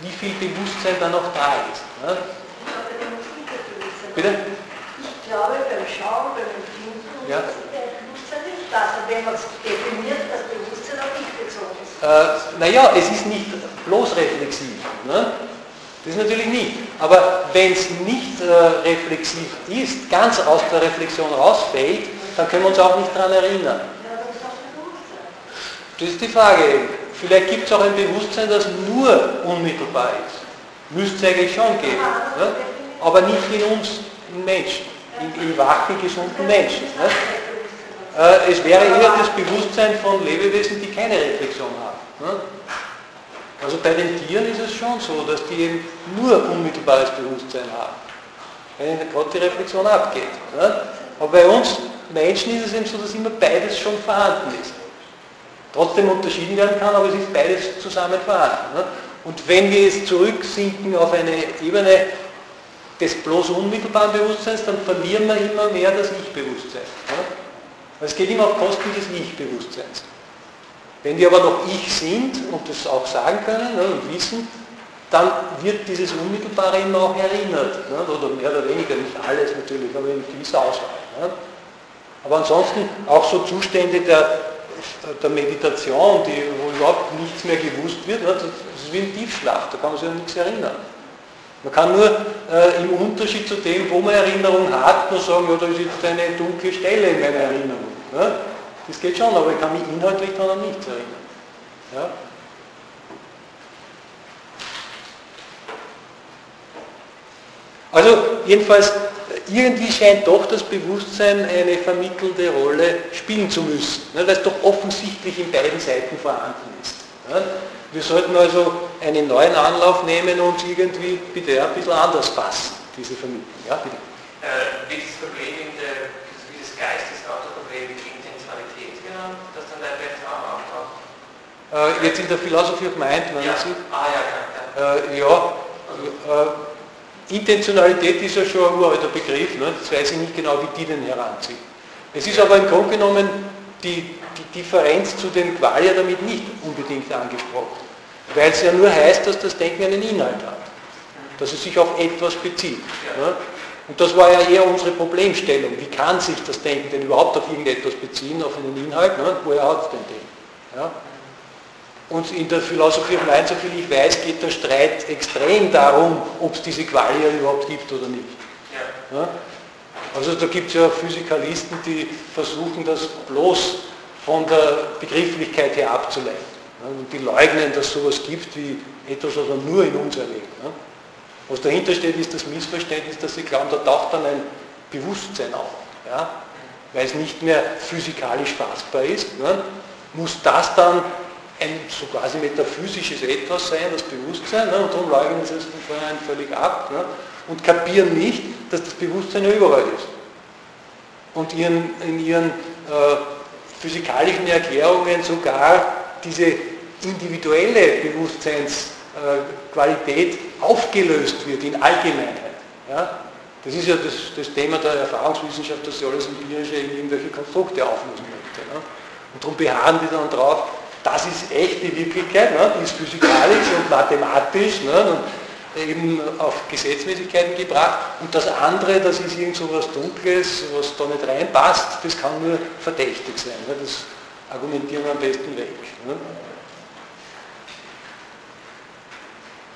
wie viel Bewusstsein dann noch da ist. Ne? Bitte? Ich glaube, beim Schauen, beim Empfinden, ja. Bewusstsein nicht da, also wenn man es definiert, das Bewusstsein auf dich bezogen ist. Äh, naja, es ist nicht bloß reflexiv. Ne? Das ist natürlich nicht. Aber wenn es nicht äh, reflexiv ist, ganz aus der Reflexion rausfällt, dann können wir uns auch nicht daran erinnern. Das ist die Frage. Vielleicht gibt es auch ein Bewusstsein, das nur unmittelbar ist. Müsste es eigentlich schon geben. Ne? Aber nicht in uns, in Menschen, in, in wachen, gesunden Menschen. Ne? Äh, es wäre eher das Bewusstsein von Lebewesen, die keine Reflexion haben. Ne? Also bei den Tieren ist es schon so, dass die eben nur unmittelbares Bewusstsein haben, wenn gerade die Reflexion abgeht. Ne? Aber bei uns Menschen ist es eben so, dass immer beides schon vorhanden ist. Trotzdem unterschieden werden kann, aber es ist beides zusammen vorhanden. Ne? Und wenn wir jetzt zurücksinken auf eine Ebene des bloß unmittelbaren Bewusstseins, dann verlieren wir immer mehr das Ich-Bewusstsein. Ne? Es geht immer auf Kosten des Ich-Bewusstseins. Wenn wir aber noch Ich sind und das auch sagen können ne, und wissen, dann wird dieses Unmittelbare immer auch erinnert. Ne, oder mehr oder weniger, nicht alles natürlich, aber in gewisser Auswahl. Ne. Aber ansonsten auch so Zustände der, der Meditation, die, wo überhaupt nichts mehr gewusst wird, ne, das ist wie ein Tiefschlaf, da kann man sich an nichts erinnern. Man kann nur äh, im Unterschied zu dem, wo man Erinnerung hat, nur sagen, ja, da ist jetzt eine dunkle Stelle in meiner Erinnerung. Ne? Das geht schon, aber ich kann mich inhaltlich daran nicht erinnern. Ja? Also jedenfalls, irgendwie scheint doch das Bewusstsein eine vermittelnde Rolle spielen zu müssen, ne, weil es doch offensichtlich in beiden Seiten vorhanden ist. Ja? Wir sollten also einen neuen Anlauf nehmen und irgendwie bitte ein bisschen anders fassen, diese Vermittlung. Ja, bitte. Äh, das Problem in der, des Geistes Äh, jetzt in der Philosophy of Mind, meinen ja. Sie? Ah, ja, ja. Äh, ja äh, Intentionalität ist ja schon ein uralter Begriff, ne? das weiß ich nicht genau, wie die den heranziehen. Es ist aber im Grunde genommen die, die Differenz zu den Qualia damit nicht unbedingt angesprochen, weil es ja nur heißt, dass das Denken einen Inhalt hat, dass es sich auf etwas bezieht. Ja. Ne? Und das war ja eher unsere Problemstellung. Wie kann sich das Denken denn überhaupt auf irgendetwas beziehen, auf einen Inhalt? Ne? Woher hat es denn den? Ja? Und in der Philosophie of Mind, soviel ich weiß, geht der Streit extrem darum, ob es diese Qualia überhaupt gibt oder nicht. Ja. Also da gibt es ja Physikalisten, die versuchen, das bloß von der Begrifflichkeit her abzuleiten. Und die leugnen, dass es sowas gibt wie etwas, was man nur in uns erlebt. Was dahinter steht, ist das Missverständnis, dass sie glauben, da taucht dann ein Bewusstsein auf. Ja? Weil es nicht mehr physikalisch fassbar ist, muss das dann ein so quasi metaphysisches Etwas sein, das Bewusstsein, ne, und darum leugnen sie es von vornherein völlig ab ne, und kapieren nicht, dass das Bewusstsein ja überall ist. Und ihren, in ihren äh, physikalischen Erklärungen sogar diese individuelle Bewusstseinsqualität äh, aufgelöst wird in Allgemeinheit. Ja? Das ist ja das, das, Thema der Erfahrungswissenschaft, dass sie alles Empirische in irgendwelche Konstrukte auflösen möchte. Ne? Und darum beharren die dann drauf, das ist echt die Wirklichkeit, ne? die ist physikalisch und mathematisch ne? und eben auf Gesetzmäßigkeiten gebracht. Und das andere, das ist irgend so was Dunkles, was da nicht reinpasst, das kann nur verdächtig sein. Ne? Das argumentieren wir am besten weg. Ne?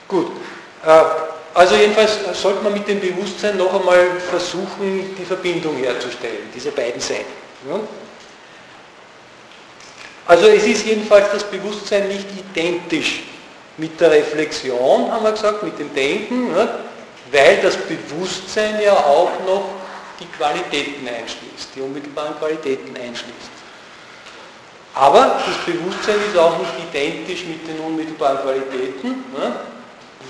Gut. Äh, also jedenfalls sollte man mit dem Bewusstsein noch einmal versuchen, die Verbindung herzustellen, diese beiden Seiten. Also es ist jedenfalls das Bewusstsein nicht identisch mit der Reflexion, haben wir gesagt, mit dem Denken, ne? weil das Bewusstsein ja auch noch die Qualitäten einschließt, die unmittelbaren Qualitäten einschließt. Aber das Bewusstsein ist auch nicht identisch mit den unmittelbaren Qualitäten, ne?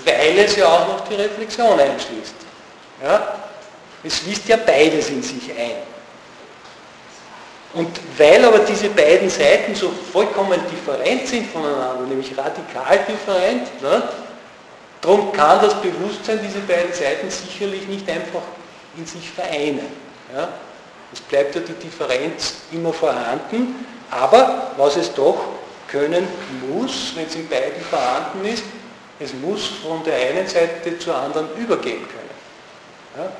weil es ja auch noch die Reflexion einschließt. Ja? Es schließt ja beides in sich ein. Und weil aber diese beiden Seiten so vollkommen different sind voneinander, nämlich radikal different, ne, darum kann das Bewusstsein diese beiden Seiten sicherlich nicht einfach in sich vereinen. Ja. Es bleibt ja die Differenz immer vorhanden, aber was es doch können muss, wenn es in beiden vorhanden ist, es muss von der einen Seite zur anderen übergehen können. Ja?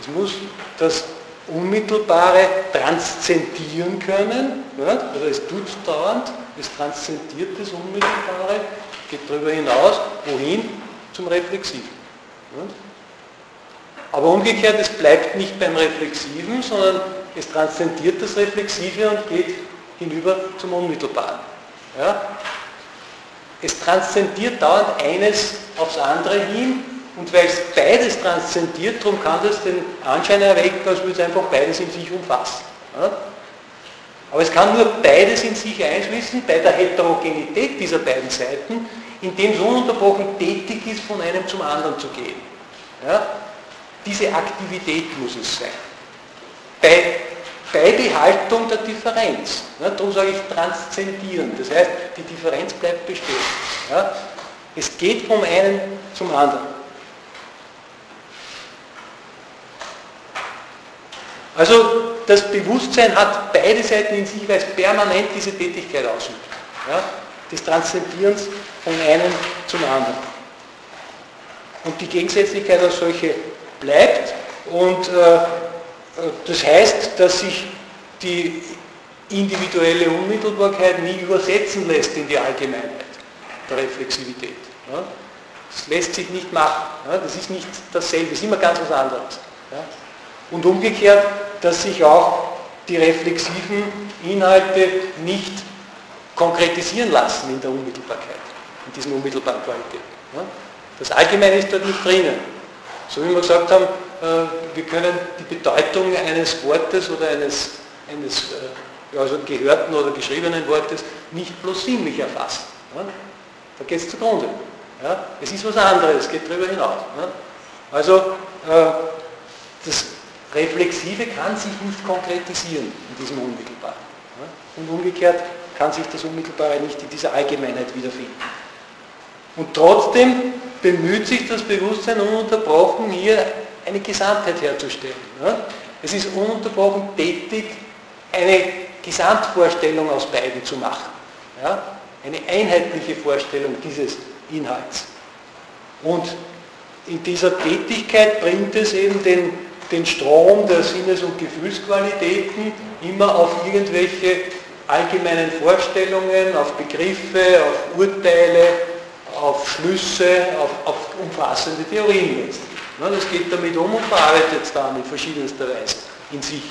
Es muss das Unmittelbare transzendieren können, ja? also es tut dauernd, es transzendiert das Unmittelbare, geht darüber hinaus, wohin? Zum Reflexiven. Aber umgekehrt, es bleibt nicht beim Reflexiven, sondern es transzendiert das Reflexive und geht hinüber zum Unmittelbaren. Ja? Es transzendiert dauernd eines aufs andere hin und weil es beides transzendiert, darum kann das den Anschein erwecken, als würde es einfach beides in sich umfassen. Aber es kann nur beides in sich einschließen, bei der Heterogenität dieser beiden Seiten, indem es ununterbrochen tätig ist, von einem zum anderen zu gehen. Ja? Diese Aktivität muss es sein. Bei Beibehaltung der Differenz. Ja, darum sage ich transzendieren. Das heißt, die Differenz bleibt bestehen. Ja, es geht vom einen zum anderen. Also das Bewusstsein hat beide Seiten in sich, weil es permanent diese Tätigkeit ausübt. Ja, des Transzendierens von einem zum anderen. Und die Gegensätzlichkeit als solche bleibt und äh, das heißt, dass sich die individuelle Unmittelbarkeit nie übersetzen lässt in die Allgemeinheit der Reflexivität. Das lässt sich nicht machen. Das ist nicht dasselbe, das ist immer ganz was anderes. Und umgekehrt, dass sich auch die reflexiven Inhalte nicht konkretisieren lassen in der Unmittelbarkeit, in diesen unmittelbaren Qualitäten. Das Allgemeine ist dort nicht drinnen. So wie wir gesagt haben, äh, wir können die Bedeutung eines Wortes oder eines, eines äh, also gehörten oder geschriebenen Wortes nicht bloß sinnlich erfassen. Da geht es zugrunde. Es ist was anderes, es geht darüber hinaus. Also äh, das Reflexive kann sich nicht konkretisieren in diesem Unmittelbaren. Und umgekehrt kann sich das Unmittelbare nicht in dieser Allgemeinheit wiederfinden. Und trotzdem bemüht sich das Bewusstsein ununterbrochen hier eine Gesamtheit herzustellen. Es ist ununterbrochen tätig, eine Gesamtvorstellung aus beiden zu machen. Eine einheitliche Vorstellung dieses Inhalts. Und in dieser Tätigkeit bringt es eben den, den Strom der Sinnes- und Gefühlsqualitäten immer auf irgendwelche allgemeinen Vorstellungen, auf Begriffe, auf Urteile, auf Schlüsse, auf, auf umfassende Theorien letztlich. Das geht damit um und verarbeitet es dann in verschiedenster Weise in sich.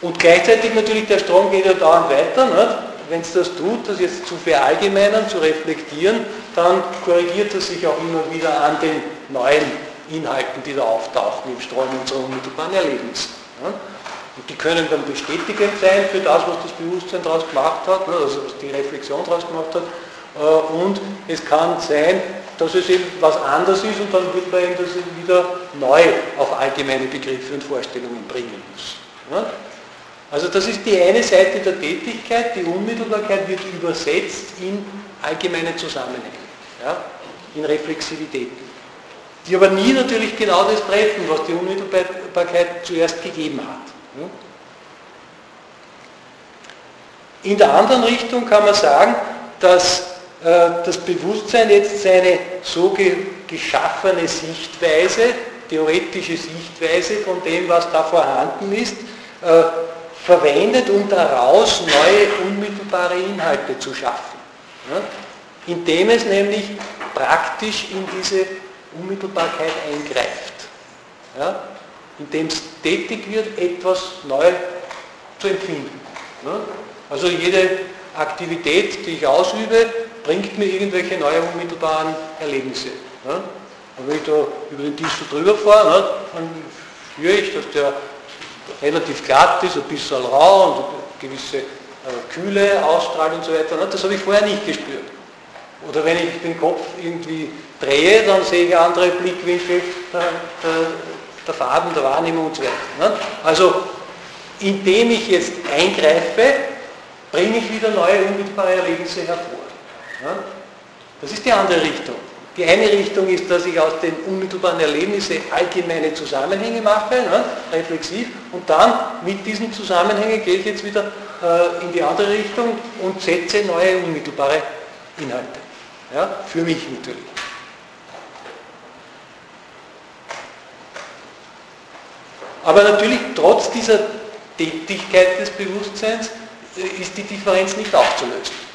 Und gleichzeitig natürlich der Strom geht ja dauernd weiter. Wenn es das tut, das jetzt zu verallgemeinern, zu reflektieren, dann korrigiert es sich auch immer wieder an den neuen Inhalten, die da auftauchen im Strom unserer unmittelbaren Erlebnisse. Und die können dann bestätigend sein für das, was das Bewusstsein daraus gemacht hat, also was die Reflexion daraus gemacht hat. Äh, und es kann sein, dass es eben was anderes ist und dann wird man eben das wieder neu auf allgemeine Begriffe und Vorstellungen bringen muss. Also das ist die eine Seite der Tätigkeit, die Unmittelbarkeit wird übersetzt in allgemeine Zusammenhänge, ja, in Reflexivitäten, die aber nie natürlich genau das treffen, was die Unmittelbarkeit zuerst gegeben hat. In der anderen Richtung kann man sagen, dass äh, das Bewusstsein jetzt seine so geschaffene Sichtweise, theoretische Sichtweise von dem, was da vorhanden ist, äh, verwendet, um daraus neue unmittelbare Inhalte zu schaffen. Indem es nämlich praktisch in diese Unmittelbarkeit eingreift. Indem es tätig wird, etwas neu zu empfinden. Also jede Aktivität, die ich ausübe, bringt mir irgendwelche neue unmittelbaren Erlebnisse. Ne? Und wenn ich da über den Tisch so drüber fahre, ne, dann spüre ich, dass der relativ glatt ist, ein bisschen rau und gewisse äh, Kühle ausstrahlt und so weiter. Ne? Das habe ich vorher nicht gespürt. Oder wenn ich den Kopf irgendwie drehe, dann sehe ich andere Blickwinkel der, der, der Farben, der Wahrnehmung und so. Ne? Also indem ich jetzt eingreife, bringe ich wieder neue unmittelbare Erlebnisse hervor. Das ist die andere Richtung. Die eine Richtung ist, dass ich aus den unmittelbaren Erlebnissen allgemeine Zusammenhänge mache, ne, reflexiv, und dann mit diesen Zusammenhängen gehe ich jetzt wieder äh, in die andere Richtung und setze neue unmittelbare Inhalte. Ja, für mich natürlich. Aber natürlich, trotz dieser Tätigkeit des Bewusstseins äh, ist die Differenz nicht aufzulösen.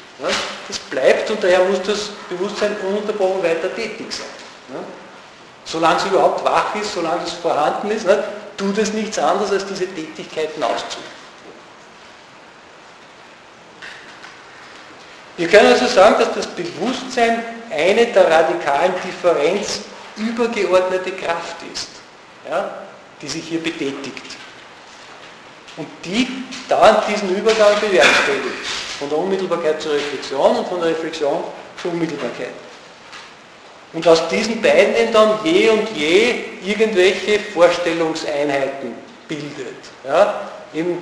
Das bleibt und daher muss das Bewusstsein ununterbrochen weiter tätig sein. Solange es überhaupt wach ist, solange es vorhanden ist, tut es nichts anderes, als diese Tätigkeiten auszuüben. Wir können also sagen, dass das Bewusstsein eine der radikalen Differenz übergeordnete Kraft ist, ja, die sich hier betätigt. Und die dauernd diesen Übergang bewerkstelligt. Von der Unmittelbarkeit zur Reflexion und von der Reflexion zur Unmittelbarkeit. Und aus diesen beiden dann je und je irgendwelche Vorstellungseinheiten bildet. Ja? Eben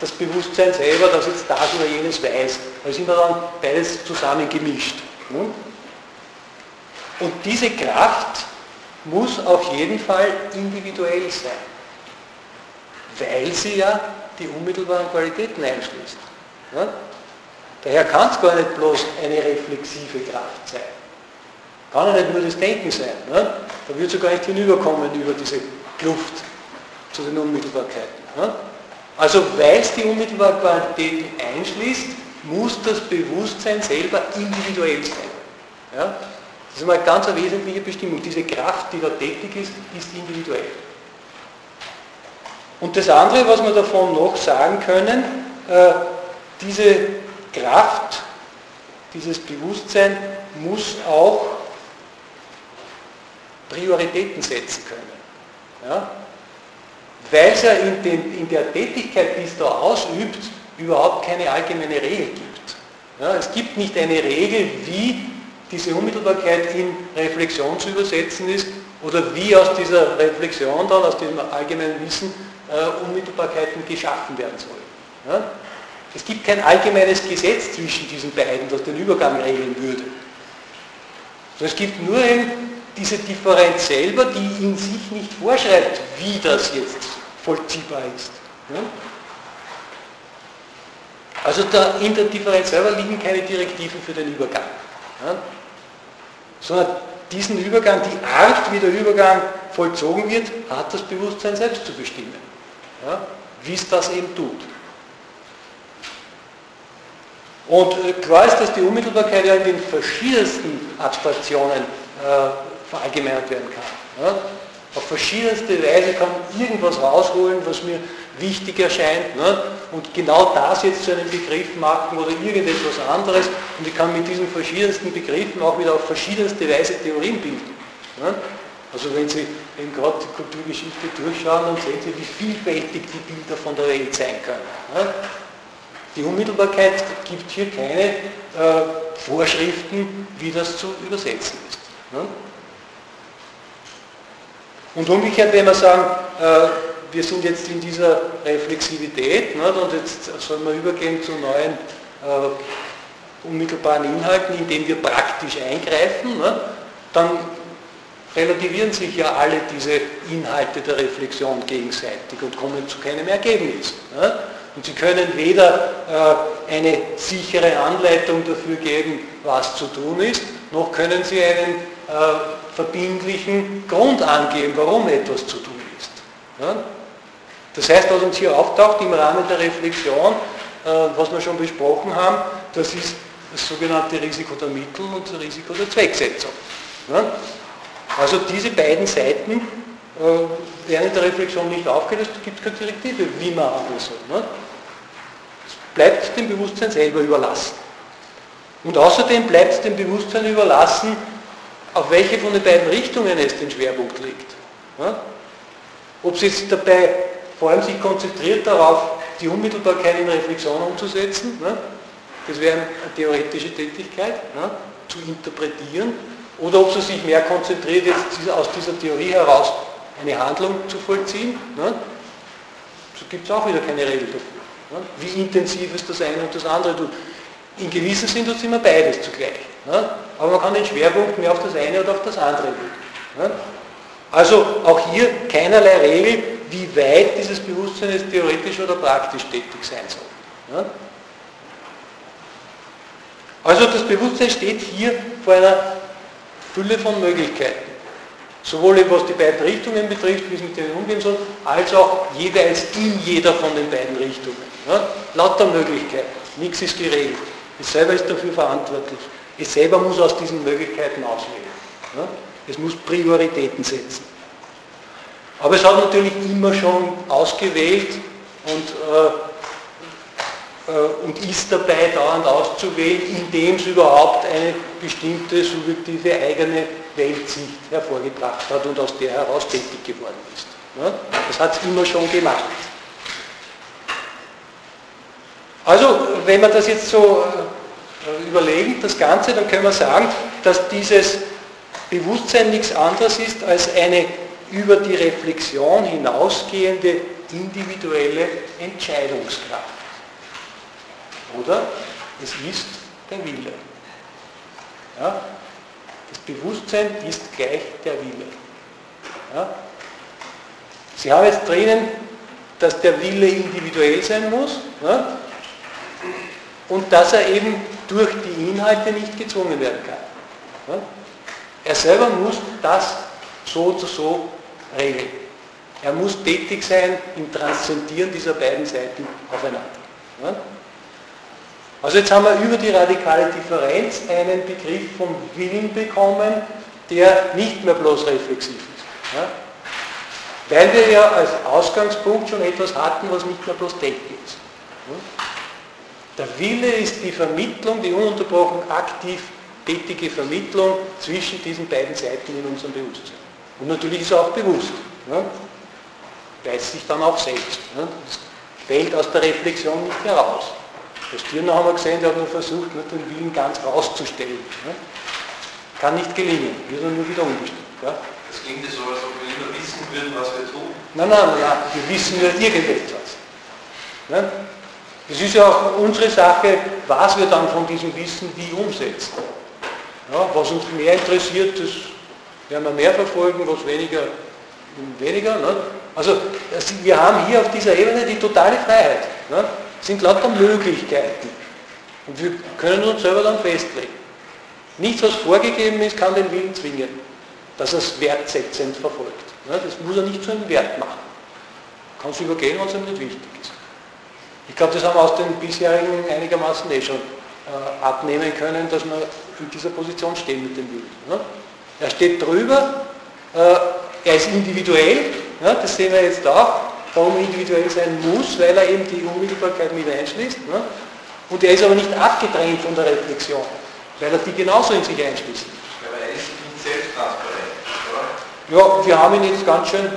das Bewusstsein selber, das jetzt das oder jenes weiß. Da ist immer dann beides zusammen gemischt. Und diese Kraft muss auf jeden Fall individuell sein, weil sie ja die unmittelbaren Qualitäten einschließt. Daher kann es gar nicht bloß eine reflexive Kraft sein. Kann ja nicht nur das Denken sein. Da wird ja gar nicht hinüberkommen über diese Kluft zu den Unmittelbarkeiten. Also weil es die unmittelbare Qualitäten einschließt, muss das Bewusstsein selber individuell sein. Ja? Das ist mal eine ganz wesentliche Bestimmung. Diese Kraft, die da tätig ist, ist individuell. Und das andere, was wir davon noch sagen können, äh, diese Kraft, dieses Bewusstsein muss auch Prioritäten setzen können. Ja? weil es ja in, den, in, der Tätigkeit, die es da ausübt, überhaupt keine allgemeine Regel gibt. Ja, es gibt nicht eine Regel, wie diese Unmittelbarkeit in Reflexion zu übersetzen ist oder wie aus dieser Reflexion dann, aus dem allgemeinen Wissen, äh, Unmittelbarkeiten geschaffen werden sollen. Ja? Es gibt kein allgemeines Gesetz zwischen diesen beiden, das den Übergang regeln würde. Es gibt nur eben diese Differenz selber, die in sich nicht vorschreibt, wie das jetzt vollziehbar ist. Ja? Also da, in der Differenz selber liegen keine Direktiven für den Übergang. Ja? Sondern diesen Übergang, die Art, wie der Übergang vollzogen wird, hat das Bewusstsein selbst zu bestimmen. Ja? Wie es das eben tut. Und äh, klar ist, dass die Unmittelbarkeit ja in den verschiedensten Abstraktionen äh, verallgemeinert werden kann. Ja? Auf verschiedenste Weise kann irgendwas rausholen, was mir wichtig erscheint ne? und genau das jetzt zu einem Begriff machen oder irgendetwas anderes und ich kann mit diesen verschiedensten Begriffen auch wieder auf verschiedenste Weise Theorien bilden. Ne? Also wenn Sie eben gerade die Kulturgeschichte durchschauen, dann sehen Sie, wie vielfältig die Bilder von der Welt sein können. Ne? Die Unmittelbarkeit gibt hier keine äh, Vorschriften, wie das zu übersetzen ist. Ne? Und umgekehrt, wenn wir sagen, äh, wir sind jetzt in dieser Reflexivität ne, und jetzt sollen wir übergehen zu neuen äh, unmittelbaren Inhalten, indem wir praktisch eingreifen, ne, dann relativieren sich ja alle diese Inhalte der Reflexion gegenseitig und kommen zu keinem Ergebnis. Ne. Und Sie können weder äh, eine sichere Anleitung dafür geben, was zu tun ist, noch können Sie einen äh, verbindlichen Grund angeben, warum etwas zu tun ist. Ja? Das heißt, was uns hier auftaucht im Rahmen der Reflexion, äh, was wir schon besprochen haben, das ist das sogenannte Risiko der Mittel und das Risiko der Zwecksetzung. Also diese beiden Seiten äh, werden in der Reflexion nicht aufgelöst, es gibt keine Direktive, wie man handeln soll. Ne? Es bleibt dem Bewusstsein selber überlassen. Und außerdem bleibt es dem Bewusstsein überlassen, auf welche von den beiden Richtungen es den Schwerpunkt legt. Ob sie jetzt dabei vor allem sich konzentriert darauf, die Unmittelbarkeit in Reflexion umzusetzen, ne? das wäre eine theoretische Tätigkeit, ne? zu interpretieren, oder ob sie sich mehr konzentriert, jetzt aus dieser Theorie heraus eine Handlung zu vollziehen. Ne? So gibt es auch wieder keine Regel dafür. Ne? Wie intensiv ist das eine und das andere tut. In gewissem Sinn tut es immer beides zugleich. Ne? Aber man kann den Schwerpunkt mehr auf das eine oder auf das andere legen. Also auch hier keinerlei Regel, wie weit dieses Bewusstsein jetzt theoretisch oder praktisch tätig sein soll. Ja? Also das Bewusstsein steht hier vor einer Fülle von Möglichkeiten. Sowohl was die beiden Richtungen betrifft, wie es mit denen umgehen soll, als auch jeweils in jeder von den beiden Richtungen. Ja? Lauter Möglichkeiten. Nichts ist geregelt. Es selber ist dafür verantwortlich. Es selber muss aus diesen Möglichkeiten auswählen. Ja? Es muss Prioritäten setzen. Aber es hat natürlich immer schon ausgewählt und, äh, äh, und ist dabei dauernd auszuwählen, indem es überhaupt eine bestimmte subjektive eigene Weltsicht hervorgebracht hat und aus der heraus tätig geworden ist. Ja? Das hat es immer schon gemacht. Also, wenn wir das jetzt so äh, überlegen, das Ganze, dann können wir sagen, dass dieses Bewusstsein nichts anderes ist als eine über die Reflexion hinausgehende individuelle Entscheidungskraft. Oder es ist der Wille. Ja? Das Bewusstsein ist gleich der Wille. Ja? Sie haben jetzt drinnen, dass der Wille individuell sein muss ja? und dass er eben durch die Inhalte nicht gezwungen werden kann. Er selber muss das so oder so regeln. Er muss tätig sein im Transzendieren dieser beiden Seiten aufeinander. Also jetzt haben wir über die radikale Differenz einen Begriff vom Willen bekommen, der nicht mehr bloß reflexiv ist. Weil wir ja als Ausgangspunkt schon etwas hatten, was nicht mehr bloß tätig ist. Der Wille ist die Vermittlung, die ununterbrochen aktiv tätige Vermittlung zwischen diesen beiden Seiten in unserem Bewusstsein. Und natürlich ist er auch bewusst. Ja? Weiß sich dann auch selbst. Ja? Das fällt aus der Reflexion nicht heraus. Das Stirner haben wir gesehen, der hat nur versucht, den Willen ganz rauszustellen. Ja? Kann nicht gelingen, wird nur wieder umgestimmt. Ja? Das klingt so, als ob wir immer wissen würden, was wir tun. Nein, nein, nein, wir wissen nur irgendetwas. Ja? Das ist ja auch unsere Sache, was wir dann von diesem Wissen wie umsetzen. Ja, was uns mehr interessiert, das werden wir mehr verfolgen, was weniger, weniger. Ne? Also wir haben hier auf dieser Ebene die totale Freiheit. Ne? Es sind lauter Möglichkeiten. Und wir können uns selber dann festlegen. Nichts, was vorgegeben ist, kann den Willen zwingen, dass er es wertsetzend verfolgt. Ne? Das muss er nicht zu einem Wert machen. Kann es übergehen, es ihm nicht wichtig ist. Ich glaube, das haben wir aus den bisherigen einigermaßen eh schon äh, abnehmen können, dass wir in dieser Position stehen mit dem Willen. Ne? Er steht drüber, äh, er ist individuell, ja, das sehen wir jetzt auch, warum individuell sein muss, weil er eben die Unmittelbarkeit mit einschließt. Ne? Und er ist aber nicht abgetrennt von der Reflexion, weil er die genauso in sich einschließt. Aber er ist nicht selbsttransparent, oder? Ja, wir haben ihn jetzt ganz schön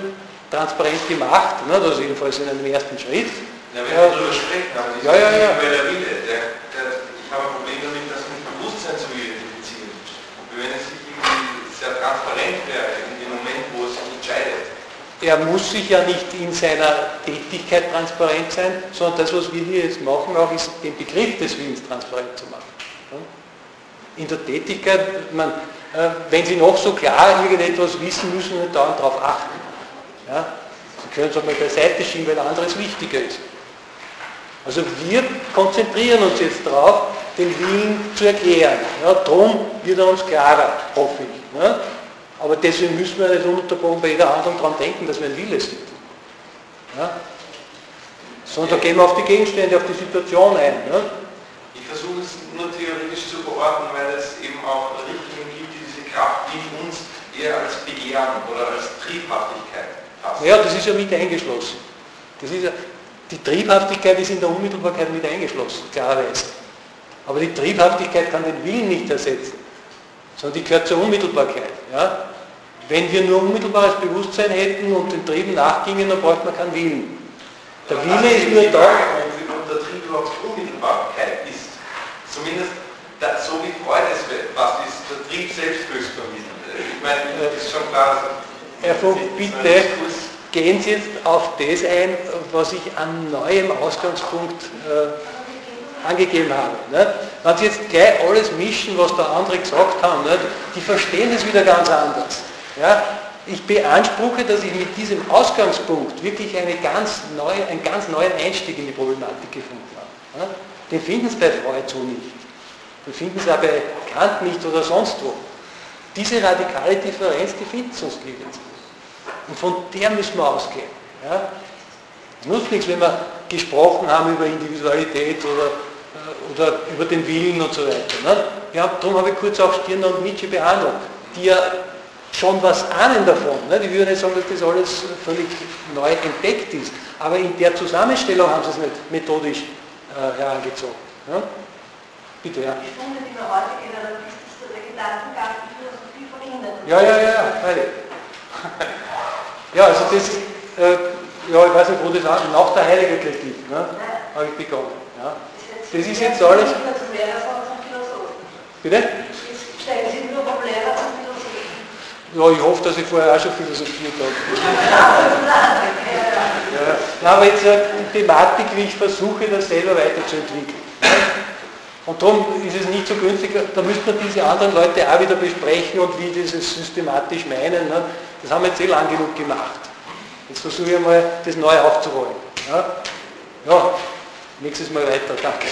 transparent gemacht, ne? das ist jedenfalls in einem ersten Schritt. Ja, wenn wir darüber sprechen, aber das ja, ja, ja. der Wille, der, der, ich habe ein Problem damit, das mit Bewusstsein zu identifizieren. Und wenn es sehr transparent wäre in dem Moment, wo es sich entscheidet. Er muss sich ja nicht in seiner Tätigkeit transparent sein, sondern das, was wir hier jetzt machen, auch ist den Begriff des Willens transparent zu machen. In der Tätigkeit, man, äh, wenn Sie noch so klar irgendetwas wissen, müssen dauernd darauf achten. Ja? Sie können es auch mal beiseite schieben, weil anderes wichtiger ist. Also wir konzentrieren uns jetzt darauf, den Willen zu erklären. Ja, darum wird er uns klarer, hoffe ich. Ja. Aber deswegen müssen wir nicht ununterbrochen bei jeder Handlung daran denken, dass wir ein Wille sind. Ja. Sondern da gehen wir auf die Gegenstände, auf die Situation ein. Ja. Ich versuche es nur theoretisch zu verordnen, weil es eben auch Richtungen gibt, die diese Kraft in uns eher als Begehren oder als Triebhaftigkeit fassen. Ja, das ist ja mit eingeschlossen. Das ist ja, die Triebhaftigkeit ist in der Unmittelbarkeit mit eingeschlossen, klarerweise. Aber die Triebhaftigkeit kann den Willen nicht ersetzen, sondern die gehört zur Unmittelbarkeit. Ja? Wenn wir nur unmittelbares Bewusstsein hätten und den Trieben nachgingen, dann braucht man keinen Willen. Der Aber Wille ist nur da. Und der Trieb überhaupt Unmittelbarkeit ist. Zumindest das, so wie Freude es was ist, der Trieb selbst höchst vermittelt. Ich meine, das ist schon klar. Herr Vogt, bitte gehen Sie jetzt auf das ein, was ich an neuem Ausgangspunkt äh, angegeben habe. Nicht? Wenn Sie jetzt gleich alles mischen, was da andere gesagt haben, nicht? die verstehen es wieder ganz anders. Ja? Ich beanspruche, dass ich mit diesem Ausgangspunkt wirklich eine ganz neue, einen ganz neuen Einstieg in die Problematik gefunden habe. Ja? Den finden Sie bei Freud so nicht. Den finden Sie auch bei Kant nicht oder sonst wo. Diese radikale Differenz, die finden Sie sonst nirgends. Und von der müssen wir ausgehen. Ja? Es nutzt nichts, wenn wir gesprochen haben über Individualität oder, oder über den Willen und so weiter. Ne? Ja, darum habe ich kurz auch Stirner und Nietzsche behandelt, die ja schon was ahnen davon. Ne? Ich würde nicht sagen, dass das alles völlig neu entdeckt ist, aber in der Zusammenstellung haben sie es nicht methodisch äh, herangezogen. Ja? Bitte, ja. Die Stunde, die wir heute generalistisch der Gedankengang, die Philosophie von innen. Ja, ja, ja, ja, freilich. [LAUGHS] ja, also das, äh, ja, ich weiß nicht, wo das an, nach der Heidegger-Kritik ne, habe ich begonnen. Ja. Das ist jetzt alles... Bitte? Ja, ich hoffe, dass ich vorher auch schon philosophiert habe. [LAUGHS] ja, na, aber jetzt eine Thematik, wie ich versuche, das selber weiterzuentwickeln. Und darum ist es nicht so günstig, da müsste man diese anderen Leute auch wieder besprechen und wie die das systematisch meinen. Ne? Das haben wir jetzt eh lang genug gemacht. Jetzt versuche ich mal, das neu aufzurollen. Ja, ja nächstes Mal weiter, danke.